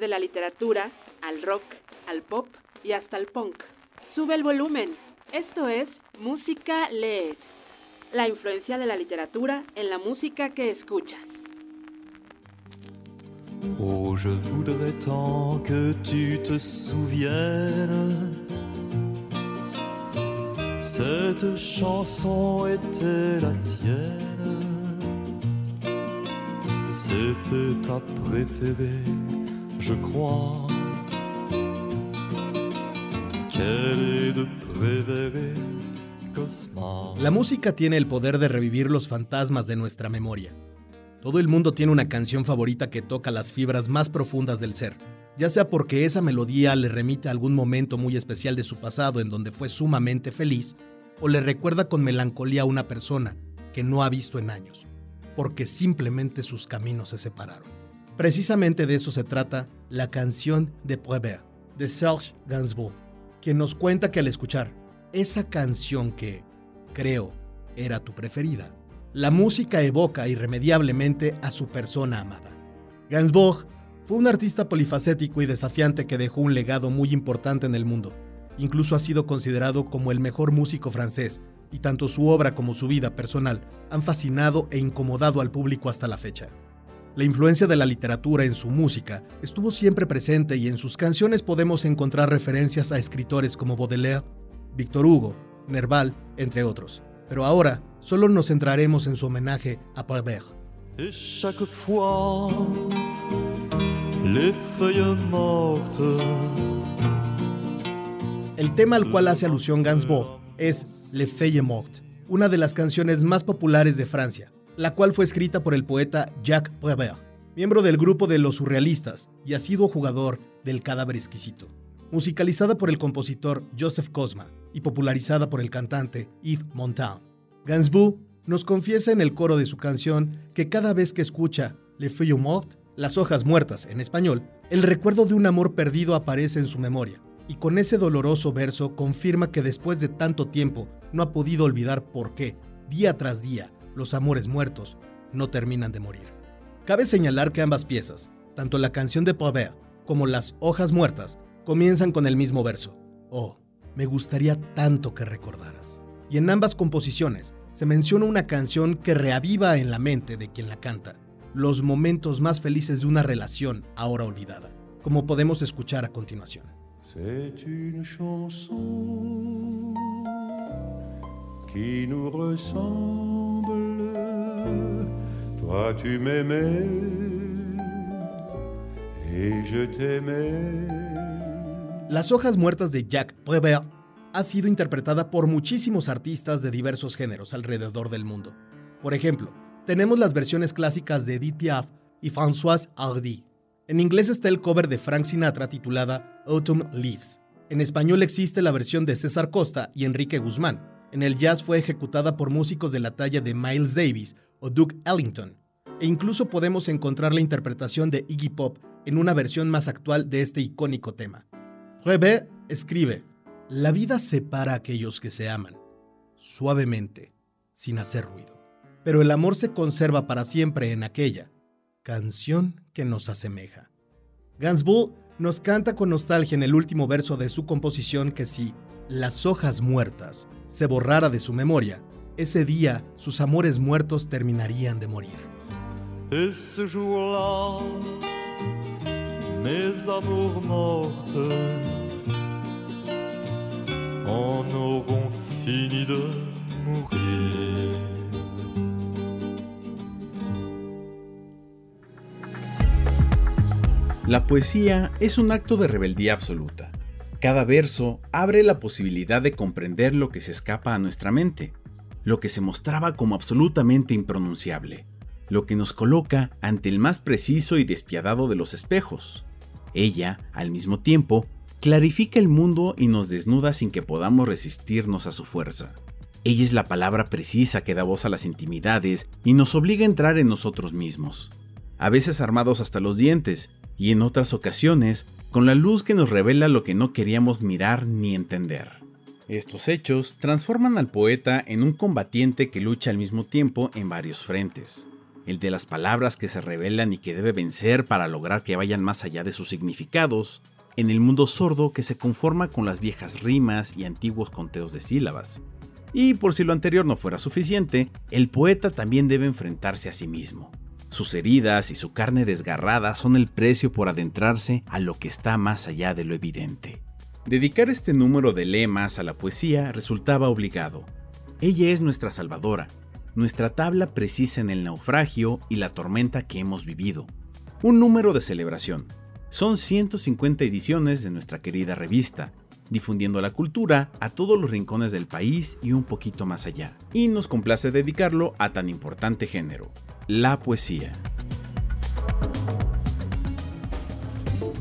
De la literatura al rock, al pop y hasta al punk. Sube el volumen. Esto es Música Lees. La influencia de la literatura en la música que escuchas. Oh, je voudrais tant que tu te souviennes. Cette chanson était la tienne. C'était ta préférée, je crois. Quelle est de. La música tiene el poder de revivir los fantasmas de nuestra memoria. Todo el mundo tiene una canción favorita que toca las fibras más profundas del ser, ya sea porque esa melodía le remite a algún momento muy especial de su pasado en donde fue sumamente feliz, o le recuerda con melancolía a una persona que no ha visto en años, porque simplemente sus caminos se separaron. Precisamente de eso se trata la canción de Prévert, de Serge Gainsbourg, quien nos cuenta que al escuchar esa canción que, creo, era tu preferida, la música evoca irremediablemente a su persona amada. Gainsbourg fue un artista polifacético y desafiante que dejó un legado muy importante en el mundo. Incluso ha sido considerado como el mejor músico francés, y tanto su obra como su vida personal han fascinado e incomodado al público hasta la fecha. La influencia de la literatura en su música estuvo siempre presente y en sus canciones podemos encontrar referencias a escritores como Baudelaire, Victor Hugo, Nerval, entre otros. Pero ahora solo nos centraremos en su homenaje a Prévert. Chaque fois, les feuilles mortes El tema al cual hace alusión Gainsbourg es Les Feuilles Mortes, una de las canciones más populares de Francia, la cual fue escrita por el poeta Jacques Prévert, miembro del grupo de los surrealistas y asiduo jugador del Cadáver Exquisito. Musicalizada por el compositor Joseph Cosma y popularizada por el cantante Yves Montand. Gainsbourg nos confiesa en el coro de su canción que cada vez que escucha Les Feuilles Mortes, las hojas muertas en español, el recuerdo de un amor perdido aparece en su memoria, y con ese doloroso verso confirma que después de tanto tiempo no ha podido olvidar por qué, día tras día, los amores muertos no terminan de morir. Cabe señalar que ambas piezas, tanto la canción de Prévert como las hojas muertas, comienzan con el mismo verso. Oh, me gustaría tanto que recordaras. Y en ambas composiciones se menciona una canción que reaviva en la mente de quien la canta los momentos más felices de una relación ahora olvidada, como podemos escuchar a continuación. C'est une chanson qui nous ressemble. Toi tu m'aimais et je t'aimais. Las hojas muertas de Jacques Prévert ha sido interpretada por muchísimos artistas de diversos géneros alrededor del mundo. Por ejemplo, tenemos las versiones clásicas de Edith Piaf y Françoise Hardy. En inglés está el cover de Frank Sinatra titulada Autumn Leaves. En español existe la versión de César Costa y Enrique Guzmán. En el jazz fue ejecutada por músicos de la talla de Miles Davis o Duke Ellington. E incluso podemos encontrar la interpretación de Iggy Pop en una versión más actual de este icónico tema. Prévert escribe, La vida separa a aquellos que se aman, suavemente, sin hacer ruido. Pero el amor se conserva para siempre en aquella canción que nos asemeja. Gainsbourg nos canta con nostalgia en el último verso de su composición que si las hojas muertas se borrara de su memoria, ese día sus amores muertos terminarían de morir. Et ce jour-là, mes amours mortes en auront fini de mourir. La poesía es un acto de rebeldía absoluta. Cada verso abre la posibilidad de comprender lo que se escapa a nuestra mente, lo que se mostraba como absolutamente impronunciable, lo que nos coloca ante el más preciso y despiadado de los espejos. Ella, al mismo tiempo, clarifica el mundo y nos desnuda sin que podamos resistirnos a su fuerza. Ella es la palabra precisa que da voz a las intimidades y nos obliga a entrar en nosotros mismos, a veces armados hasta los dientes, y en otras ocasiones con la luz que nos revela lo que no queríamos mirar ni entender. Estos hechos transforman al poeta en un combatiente que lucha al mismo tiempo en varios frentes. El de las palabras que se revelan y que debe vencer para lograr que vayan más allá de sus significados, en el mundo sordo que se conforma con las viejas rimas y antiguos conteos de sílabas. Y por si lo anterior no fuera suficiente, el poeta también debe enfrentarse a sí mismo, sus heridas y su carne desgarrada son el precio por adentrarse a lo que está más allá de lo evidente. Dedicar este número de lemas a la poesía resultaba obligado. Ella es nuestra salvadora, nuestra tabla precisa en el naufragio y la tormenta que hemos vivido. Un número de celebración. Son 150 ediciones de nuestra querida revista, difundiendo la cultura a todos los rincones del país y un poquito más allá. Y nos complace dedicarlo a tan importante género, la poesía.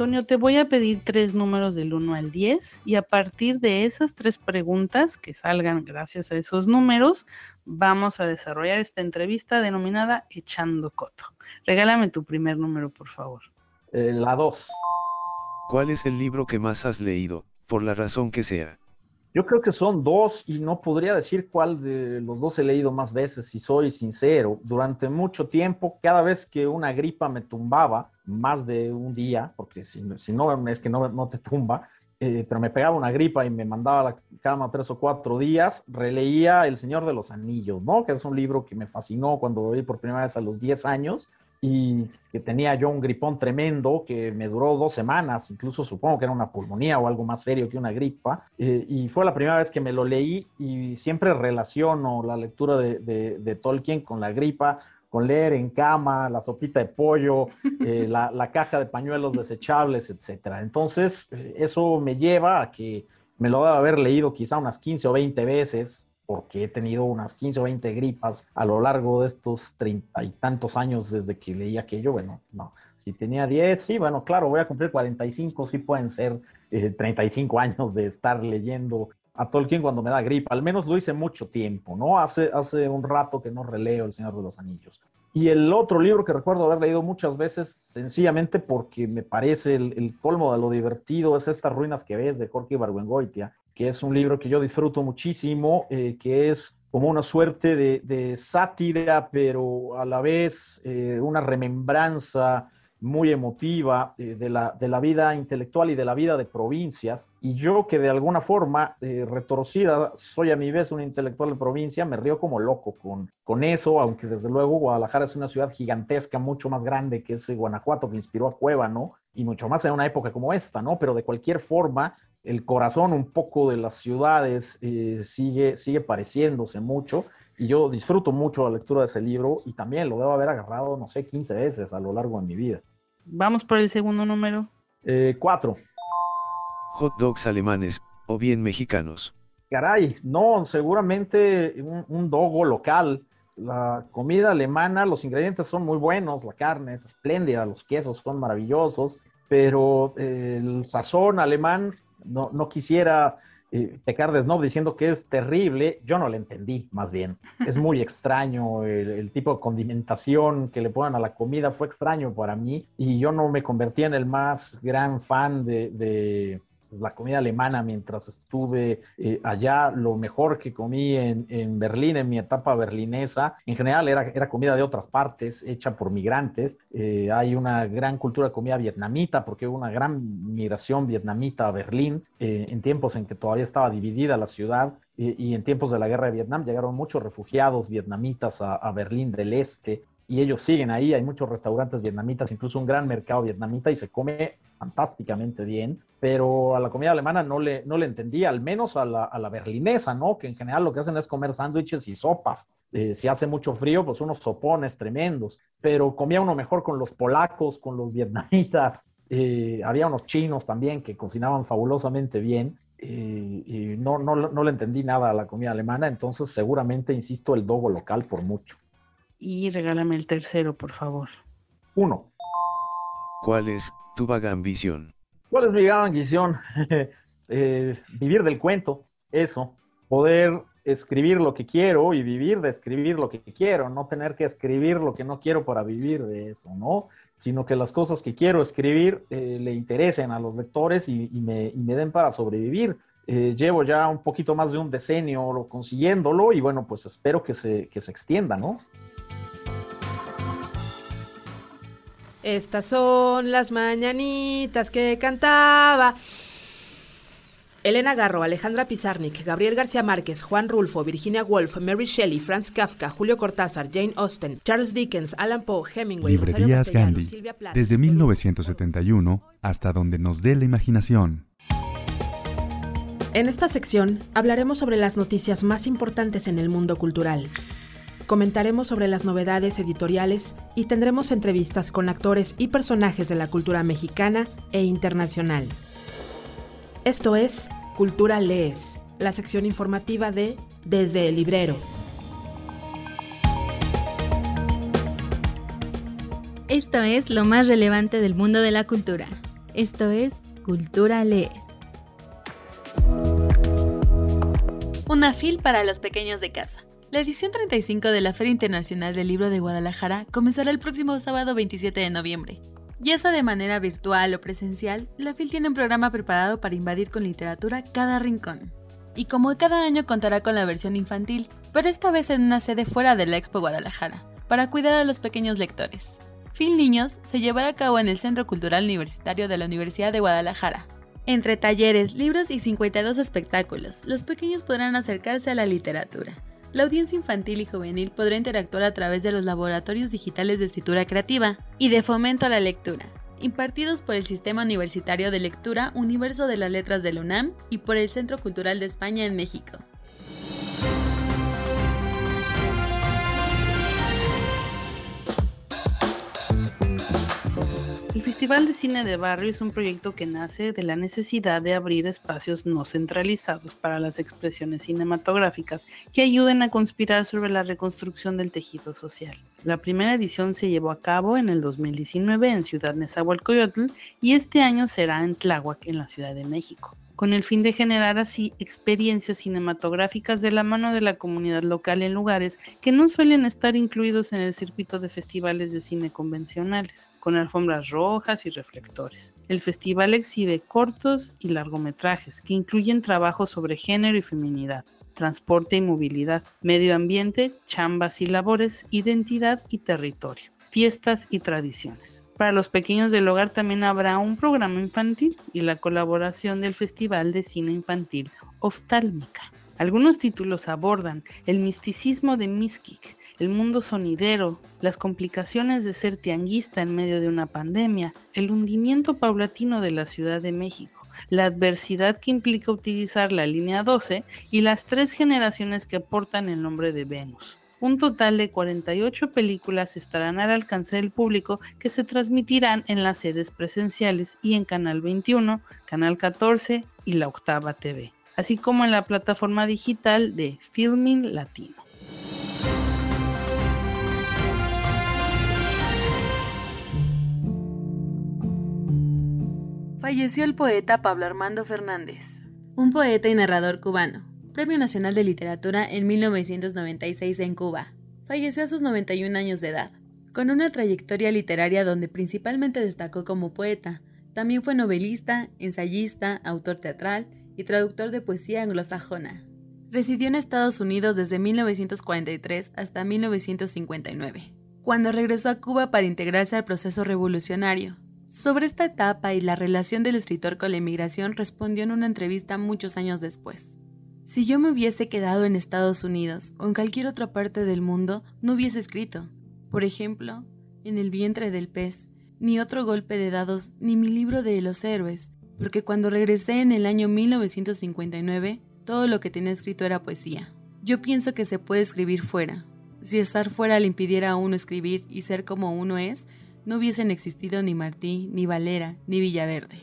Antonio, te voy a pedir tres números del 1 al 10 y a partir de esas tres preguntas que salgan gracias a esos números, vamos a desarrollar esta entrevista denominada Echando Coto. Regálame tu primer número, por favor. Eh, la 2. ¿Cuál es el libro que más has leído, por la razón que sea? Yo creo que son dos y no podría decir cuál de los dos he leído más veces, si soy sincero. Durante mucho tiempo, cada vez que una gripa me tumbaba, más de un día, porque si, si no es que no, no te tumba, eh, pero me pegaba una gripa y me mandaba a la cama tres o cuatro días, releía El Señor de los Anillos, ¿no? Que es un libro que me fascinó cuando lo vi por primera vez a los 10 años y que tenía yo un gripón tremendo que me duró dos semanas, incluso supongo que era una pulmonía o algo más serio que una gripa, eh, y fue la primera vez que me lo leí y siempre relaciono la lectura de, de, de Tolkien con la gripa, con leer en cama, la sopita de pollo, eh, la, la, caja de pañuelos desechables, etcétera. Entonces, eh, eso me lleva a que me lo debe haber leído quizá unas 15 o 20 veces, porque he tenido unas 15 o 20 gripas a lo largo de estos treinta y tantos años desde que leí aquello. Bueno, no, si tenía 10, sí, bueno, claro, voy a cumplir 45, sí pueden ser eh, 35 años de estar leyendo a Tolkien cuando me da gripa. Al menos lo hice mucho tiempo, ¿no? Hace, hace un rato que no releo El Señor de los Anillos. Y el otro libro que recuerdo haber leído muchas veces, sencillamente porque me parece el, colmo de lo divertido, es Estas Ruinas que ves de Jorge Ibargüengoitia, que es un libro que yo disfruto muchísimo, eh, que es como una suerte de, sátira, pero a la vez eh, una remembranza muy emotiva eh, de, la, de, la, vida intelectual y de la vida de provincias. Y yo que de alguna forma, eh, retorcida, soy a mi vez un intelectual de provincia, me río como loco con, con eso, aunque desde luego Guadalajara es una ciudad gigantesca, mucho más grande que ese Guanajuato que inspiró a Cueva, ¿no? Y mucho más en una época como esta, ¿no? Pero de cualquier forma, el corazón un poco de las ciudades eh, sigue, sigue pareciéndose mucho y yo disfruto mucho la lectura de ese libro y también lo debo haber agarrado, no sé, 15 veces a lo largo de mi vida. Vamos por el segundo número. Eh, cuatro. Hot dogs alemanes o bien mexicanos. Caray, no, seguramente un, un dogo local. La comida alemana, los ingredientes son muy buenos, la carne es espléndida, los quesos son maravillosos, pero eh, el sazón alemán no, no quisiera eh, pecar de snob diciendo que es terrible, yo no le entendí, más bien. Es muy extraño el, el, tipo de condimentación que le ponen a la comida, fue extraño para mí y yo no me convertí en el más gran fan de, de la comida alemana mientras estuve eh, allá. Lo mejor que comí en, en, Berlín, en mi etapa berlinesa, en general era, era comida de otras partes, hecha por migrantes. Eh, hay una gran cultura de comida vietnamita, porque hubo una gran migración vietnamita a Berlín eh, en tiempos en que todavía estaba dividida la ciudad. Y, en tiempos de la guerra de Vietnam llegaron muchos refugiados vietnamitas a Berlín del Este y ellos siguen ahí, hay muchos restaurantes vietnamitas, incluso un gran mercado vietnamita y se come fantásticamente bien, pero a la comida alemana no le, no le entendía, al menos a la, a la berlinesa, ¿no? Que en general lo que hacen es comer sándwiches y sopas. Eh, si hace mucho frío, pues unos sopones tremendos, pero comía uno mejor con los polacos, con los vietnamitas, eh, había unos chinos también que cocinaban fabulosamente bien. Eh, no, no, no le entendí nada a la comida alemana, entonces seguramente, insisto, el dogo local por mucho. Y regálame el tercero, por favor. Uno. ¿Cuál es tu vaga ambición? ¿Cuál es mi vaga ambición? eh, vivir del cuento, eso. Poder escribir lo que quiero y vivir de escribir lo que quiero, no tener que escribir lo que no quiero para vivir de eso, ¿no? Sino que las cosas que quiero escribir eh, le interesen a los lectores y, y, me, y me, den para sobrevivir. Eh, llevo ya un poquito más de un decenio consiguiéndolo y bueno, pues espero que se, que se extienda, ¿no? Estas son las mañanitas que cantaba. Elena Garro, Alejandra Pizarnik, Gabriel García Márquez, Juan Rulfo, Virginia Woolf, Mary Shelley, Franz Kafka, Julio Cortázar, Jane Austen, Charles Dickens, Alan Poe, Hemingway, Librerías Gandhi, Silvia Plath. desde 1971 hasta donde nos dé la imaginación. En esta sección hablaremos sobre las noticias más importantes en el mundo cultural. Comentaremos sobre las novedades editoriales y tendremos entrevistas con actores y personajes de la cultura mexicana e internacional. Esto es Cultura Lees, la sección informativa de Desde el Librero. Esto es lo más relevante del mundo de la cultura. Esto es Cultura Lees. Una fil para los pequeños de casa. La edición 35 de la Feria Internacional del Libro de Guadalajara comenzará el próximo sábado 27 de noviembre. Ya sea de manera virtual o presencial, la FIL tiene un programa preparado para invadir con literatura cada rincón. Y como cada año contará con la versión infantil, pero esta vez en una sede fuera de la Expo Guadalajara, para cuidar a los pequeños lectores. FIL Niños se llevará a cabo en el Centro Cultural Universitario de la Universidad de Guadalajara. Entre talleres, libros y 52 espectáculos, los pequeños podrán acercarse a la literatura. La audiencia infantil y juvenil podrá interactuar a través de los laboratorios digitales de escritura creativa y de fomento a la lectura, impartidos por el Sistema Universitario de Lectura Universo de las Letras de la UNAM y por el Centro Cultural de España en México. El Festival de Cine de Barrio es un proyecto que nace de la necesidad de abrir espacios no centralizados para las expresiones cinematográficas que ayuden a conspirar sobre la reconstrucción del tejido social. La primera edición se llevó a cabo en el 2019 en Ciudad Nezahualcóyotl y este año será en Tláhuac, en la Ciudad de México con el fin de generar así experiencias cinematográficas de la mano de la comunidad local en lugares que no suelen estar incluidos en el circuito de festivales de cine convencionales, con alfombras rojas y reflectores. El festival exhibe cortos y largometrajes que incluyen trabajos sobre género y feminidad, transporte y movilidad, medio ambiente, chambas y labores, identidad y territorio, fiestas y tradiciones. Para los pequeños del hogar también habrá un programa infantil y la colaboración del Festival de Cine Infantil Oftálmica. Algunos títulos abordan el misticismo de Miskik, el mundo sonidero, las complicaciones de ser tianguista en medio de una pandemia, el hundimiento paulatino de la Ciudad de México, la adversidad que implica utilizar la línea 12 y las tres generaciones que portan el nombre de Venus. Un total de 48 películas estarán al alcance del público que se transmitirán en las sedes presenciales y en Canal 21, Canal 14 y la Octava TV, así como en la plataforma digital de Filming Latino. Falleció el poeta Pablo Armando Fernández, un poeta y narrador cubano, Premio Nacional de Literatura en 1996 en Cuba. Falleció a sus 91 años de edad, con una trayectoria literaria donde principalmente destacó como poeta. También fue novelista, ensayista, autor teatral y traductor de poesía anglosajona. Residió en Estados Unidos desde 1943 hasta 1959, cuando regresó a Cuba para integrarse al proceso revolucionario. Sobre esta etapa y la relación del escritor con la inmigración respondió en una entrevista muchos años después. Si yo me hubiese quedado en Estados Unidos o en cualquier otra parte del mundo, no hubiese escrito. Por ejemplo, en El vientre del pez, ni otro golpe de dados, ni mi libro de los héroes, porque cuando regresé en el año 1959, todo lo que tenía escrito era poesía. Yo pienso que se puede escribir fuera. Si estar fuera le impidiera a uno escribir y ser como uno es, no hubiesen existido ni Martí, ni Valera, ni Villaverde.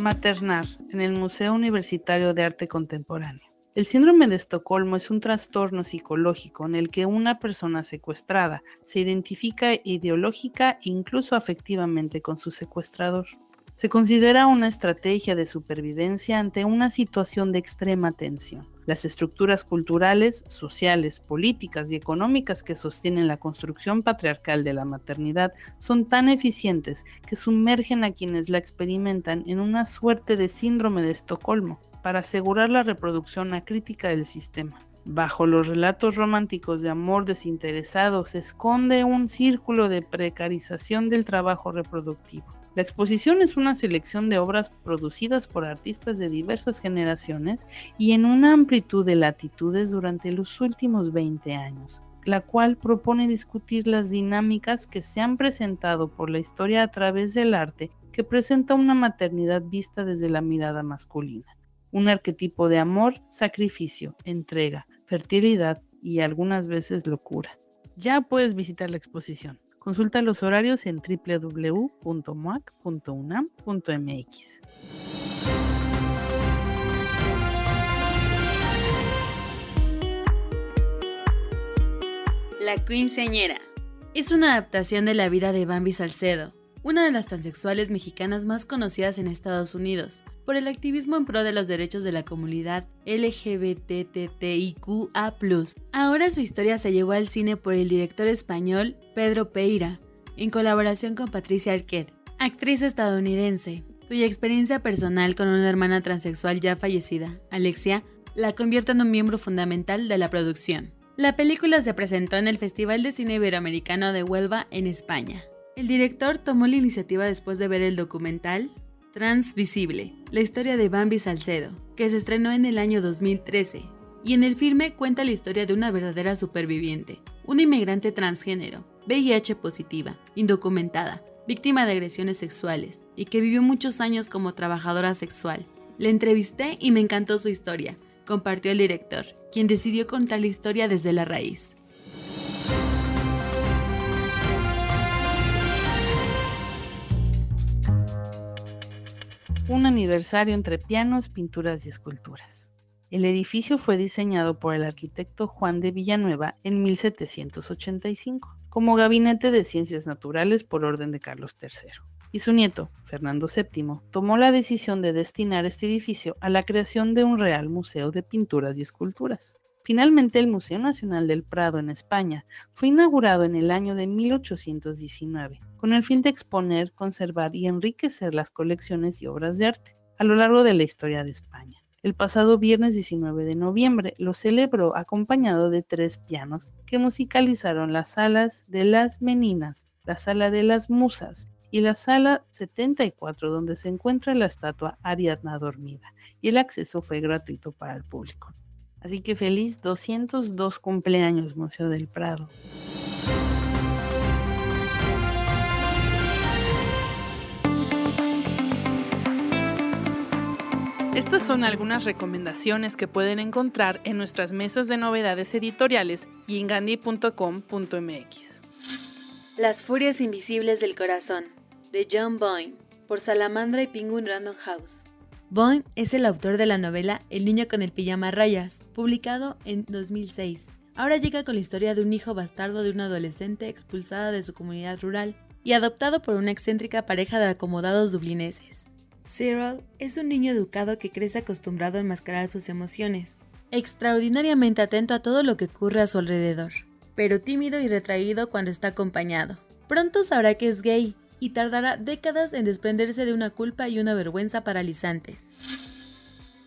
Maternar en el Museo Universitario de Arte Contemporáneo. El síndrome de Estocolmo es un trastorno psicológico en el que una persona secuestrada se identifica ideológica e incluso afectivamente con su secuestrador. Se considera una estrategia de supervivencia ante una situación de extrema tensión. Las estructuras culturales, sociales, políticas y económicas que sostienen la construcción patriarcal de la maternidad son tan eficientes que sumergen a quienes la experimentan en una suerte de síndrome de Estocolmo. para asegurar la reproducción acrítica del sistema. Bajo los relatos románticos de amor desinteresado se esconde un círculo de precarización del trabajo reproductivo. La exposición es una selección de obras producidas por artistas de diversas generaciones y en una amplitud de latitudes durante los últimos 20 años, la cual propone discutir las dinámicas que se han presentado por la historia a través del arte que presenta una maternidad vista desde la mirada masculina, un arquetipo de amor, sacrificio, entrega, fertilidad y algunas veces locura. Ya puedes visitar la exposición. Consulta los horarios en www.moac.unam.mx. La Quinceañera es una adaptación de la vida de Bambi Salcedo, una de las transexuales mexicanas más conocidas en Estados Unidos, por el activismo en pro de los derechos de la comunidad LGBTTIQA. Ahora su historia se llevó al cine por el director español Pedro Peira, en colaboración con Patricia Arquette, actriz estadounidense, cuya experiencia personal con una hermana transexual ya fallecida, Alexia, la convierte en un miembro fundamental de la producción. La película se presentó en el Festival de Cine Iberoamericano de Huelva, en España. El director tomó la iniciativa después de ver el documental Transvisible, la historia de Bambi Salcedo, que se estrenó en el año 2013, y en el filme cuenta la historia de una verdadera superviviente, una inmigrante transgénero, VIH positiva, indocumentada, víctima de agresiones sexuales y que vivió muchos años como trabajadora sexual. Le entrevisté y me encantó su historia, compartió el director, quien decidió contar la historia desde la raíz. Un aniversario entre pianos, pinturas y esculturas. El edificio fue diseñado por el arquitecto Juan de Villanueva en 1785 como Gabinete de Ciencias Naturales por orden de Carlos III. Y su nieto, Fernando VII, tomó la decisión de destinar este edificio a la creación de un Real Museo de Pinturas y Esculturas. Finalmente, el Museo Nacional del Prado en España fue inaugurado en el año de 1819, con el fin de exponer, conservar y enriquecer las colecciones y obras de arte a lo largo de la historia de España. El pasado viernes 19 de noviembre lo celebró acompañado de tres pianos que musicalizaron las salas de las Meninas, la sala de las Musas y la sala 74 donde se encuentra la estatua Ariadna dormida y el acceso fue gratuito para el público. Así que feliz 202 cumpleaños Museo del Prado. Estas son algunas recomendaciones que pueden encontrar en nuestras mesas de novedades editoriales y en gandhi.com.mx. Las Furias Invisibles del Corazón, de John Boyne, por Salamandra y Penguin Random House. Boyne es el autor de la novela El niño con el pijama a rayas, publicado en 2006. Ahora llega con la historia de un hijo bastardo de una adolescente expulsada de su comunidad rural y adoptado por una excéntrica pareja de acomodados dublineses. Cyril es un niño educado que crece acostumbrado a enmascarar sus emociones, extraordinariamente atento a todo lo que ocurre a su alrededor, pero tímido y retraído cuando está acompañado. Pronto sabrá que es gay y tardará décadas en desprenderse de una culpa y una vergüenza paralizantes.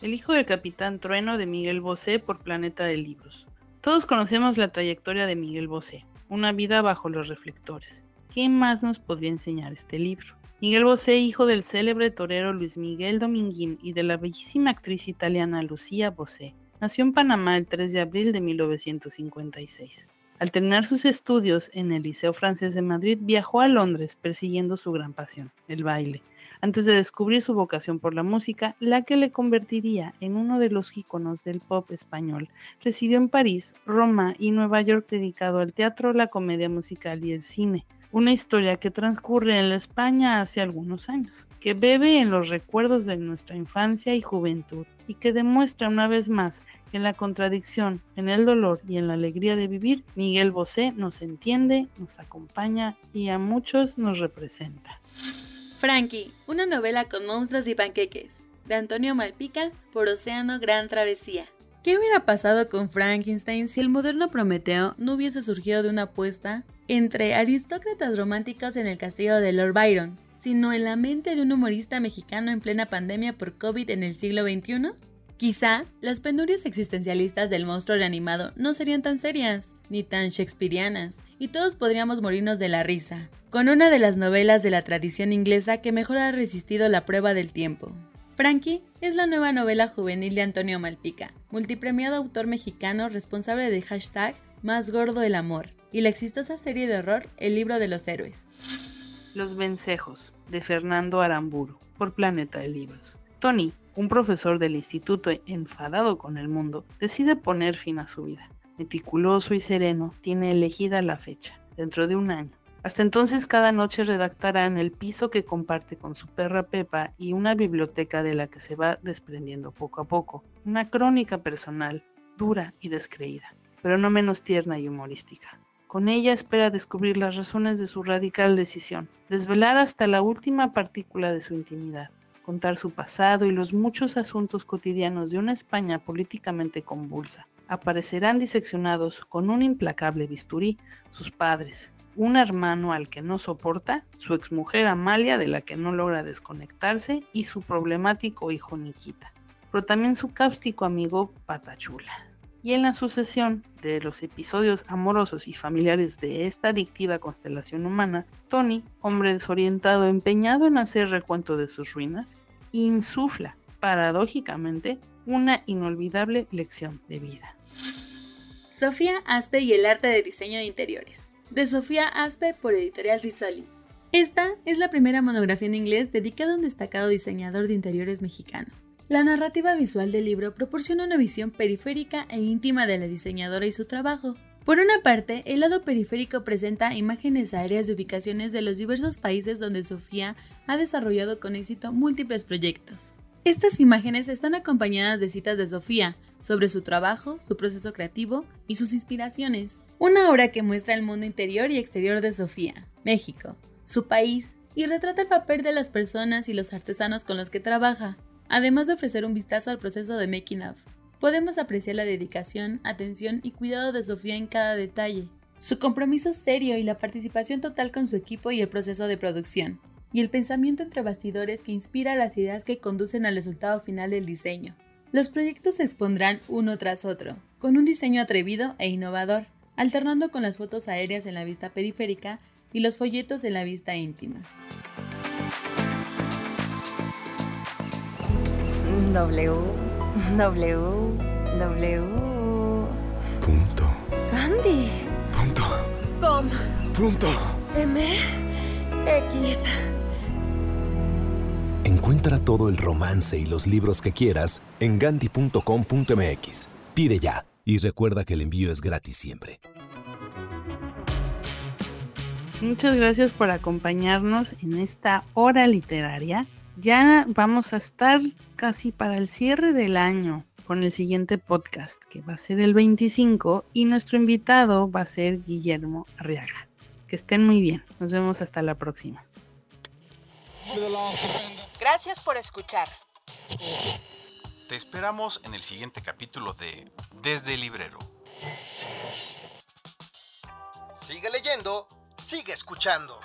El hijo del capitán Trueno de Miguel Bosé por Planeta de Libros. Todos conocemos la trayectoria de Miguel Bosé, una vida bajo los reflectores. ¿Qué más nos podría enseñar este libro? Miguel Bosé, hijo del célebre torero Luis Miguel Dominguín y de la bellísima actriz italiana Lucía Bosé, nació en Panamá el 3 de abril de 1956. Al terminar sus estudios en el Liceo Francés de Madrid, viajó a Londres persiguiendo su gran pasión, el baile, antes de descubrir su vocación por la música, la que le convertiría en uno de los íconos del pop español. Residió en París, Roma y Nueva York dedicado al teatro, la comedia musical y el cine una historia que transcurre en la España hace algunos años, que bebe en los recuerdos de nuestra infancia y juventud y que demuestra una vez más en la contradicción, en el dolor y en la alegría de vivir, Miguel Bosé nos entiende, nos acompaña y a muchos nos representa. Frankie, una novela con monstruos y panqueques, de Antonio Malpica por Océano Gran Travesía. ¿Qué hubiera pasado con Frankenstein si el moderno Prometeo no hubiese surgido de una apuesta entre aristócratas románticos en el castillo de Lord Byron, sino en la mente de un humorista mexicano en plena pandemia por COVID en el siglo XXI? Quizá las penurias existencialistas del monstruo reanimado no serían tan serias, ni tan shakespearianas, y todos podríamos morirnos de la risa, con una de las novelas de la tradición inglesa que mejor ha resistido la prueba del tiempo. Frankie es la nueva novela juvenil de Antonio Malpica, multipremiado autor mexicano responsable de hashtag Más Gordo el Amor, y la exitosa serie de horror El Libro de los Héroes. Los Vencejos, de Fernando Aramburu, por Planeta de Libros. Tony, un profesor del instituto enfadado con el mundo, decide poner fin a su vida. Meticuloso y sereno, tiene elegida la fecha, dentro de un año. Hasta entonces cada noche redactará en el piso que comparte con su perra Pepa y una biblioteca de la que se va desprendiendo poco a poco. Una crónica personal, dura y descreída, pero no menos tierna y humorística. Con ella espera descubrir las razones de su radical decisión, desvelar hasta la última partícula de su intimidad, contar su pasado y los muchos asuntos cotidianos de una España políticamente convulsa. Aparecerán diseccionados con un implacable bisturí sus padres, un hermano al que no soporta, su exmujer Amalia de la que no logra desconectarse y su problemático hijo Nikita, pero también su cáustico amigo Patachula. Y en la sucesión de los episodios amorosos y familiares de esta adictiva constelación humana, Tony, hombre desorientado empeñado en hacer recuento de sus ruinas, insufla, paradójicamente, una inolvidable lección de vida. Sofía Aspe y el arte de diseño de interiores. De Sofía Aspe por Editorial Risoli. Esta es la primera monografía en inglés dedicada a un destacado diseñador de interiores mexicano. La narrativa visual del libro proporciona una visión periférica e íntima de la diseñadora y su trabajo. Por una parte, el lado periférico presenta imágenes aéreas de ubicaciones de los diversos países donde Sofía ha desarrollado con éxito múltiples proyectos. Estas imágenes están acompañadas de citas de Sofía sobre su trabajo, su proceso creativo y sus inspiraciones. Una obra que muestra el mundo interior y exterior de Sofía, México, su país, y retrata el papel de las personas y los artesanos con los que trabaja, además de ofrecer un vistazo al proceso de making of. Podemos apreciar la dedicación, atención y cuidado de Sofía en cada detalle, su compromiso serio y la participación total con su equipo y el proceso de producción, y el pensamiento entre bastidores que inspira las ideas que conducen al resultado final del diseño. Los proyectos se expondrán uno tras otro, con un diseño atrevido e innovador, alternando con las fotos aéreas en la vista periférica y los folletos en la vista íntima. W, W, W. Punto. Gandhi. Punto. Com. Punto. M. X. Encuentra todo el romance y los libros que quieras en ganti.com.mx. Pide ya y recuerda que el envío es gratis siempre. Muchas gracias por acompañarnos en esta hora literaria. Ya vamos a estar casi para el cierre del año con el siguiente podcast, que va a ser el 25, y nuestro invitado va a ser Guillermo Arriaga. Que estén muy bien. Nos vemos hasta la próxima. Gracias por escuchar. Te esperamos en el siguiente capítulo de Desde el Librero. Sigue leyendo, sigue escuchando.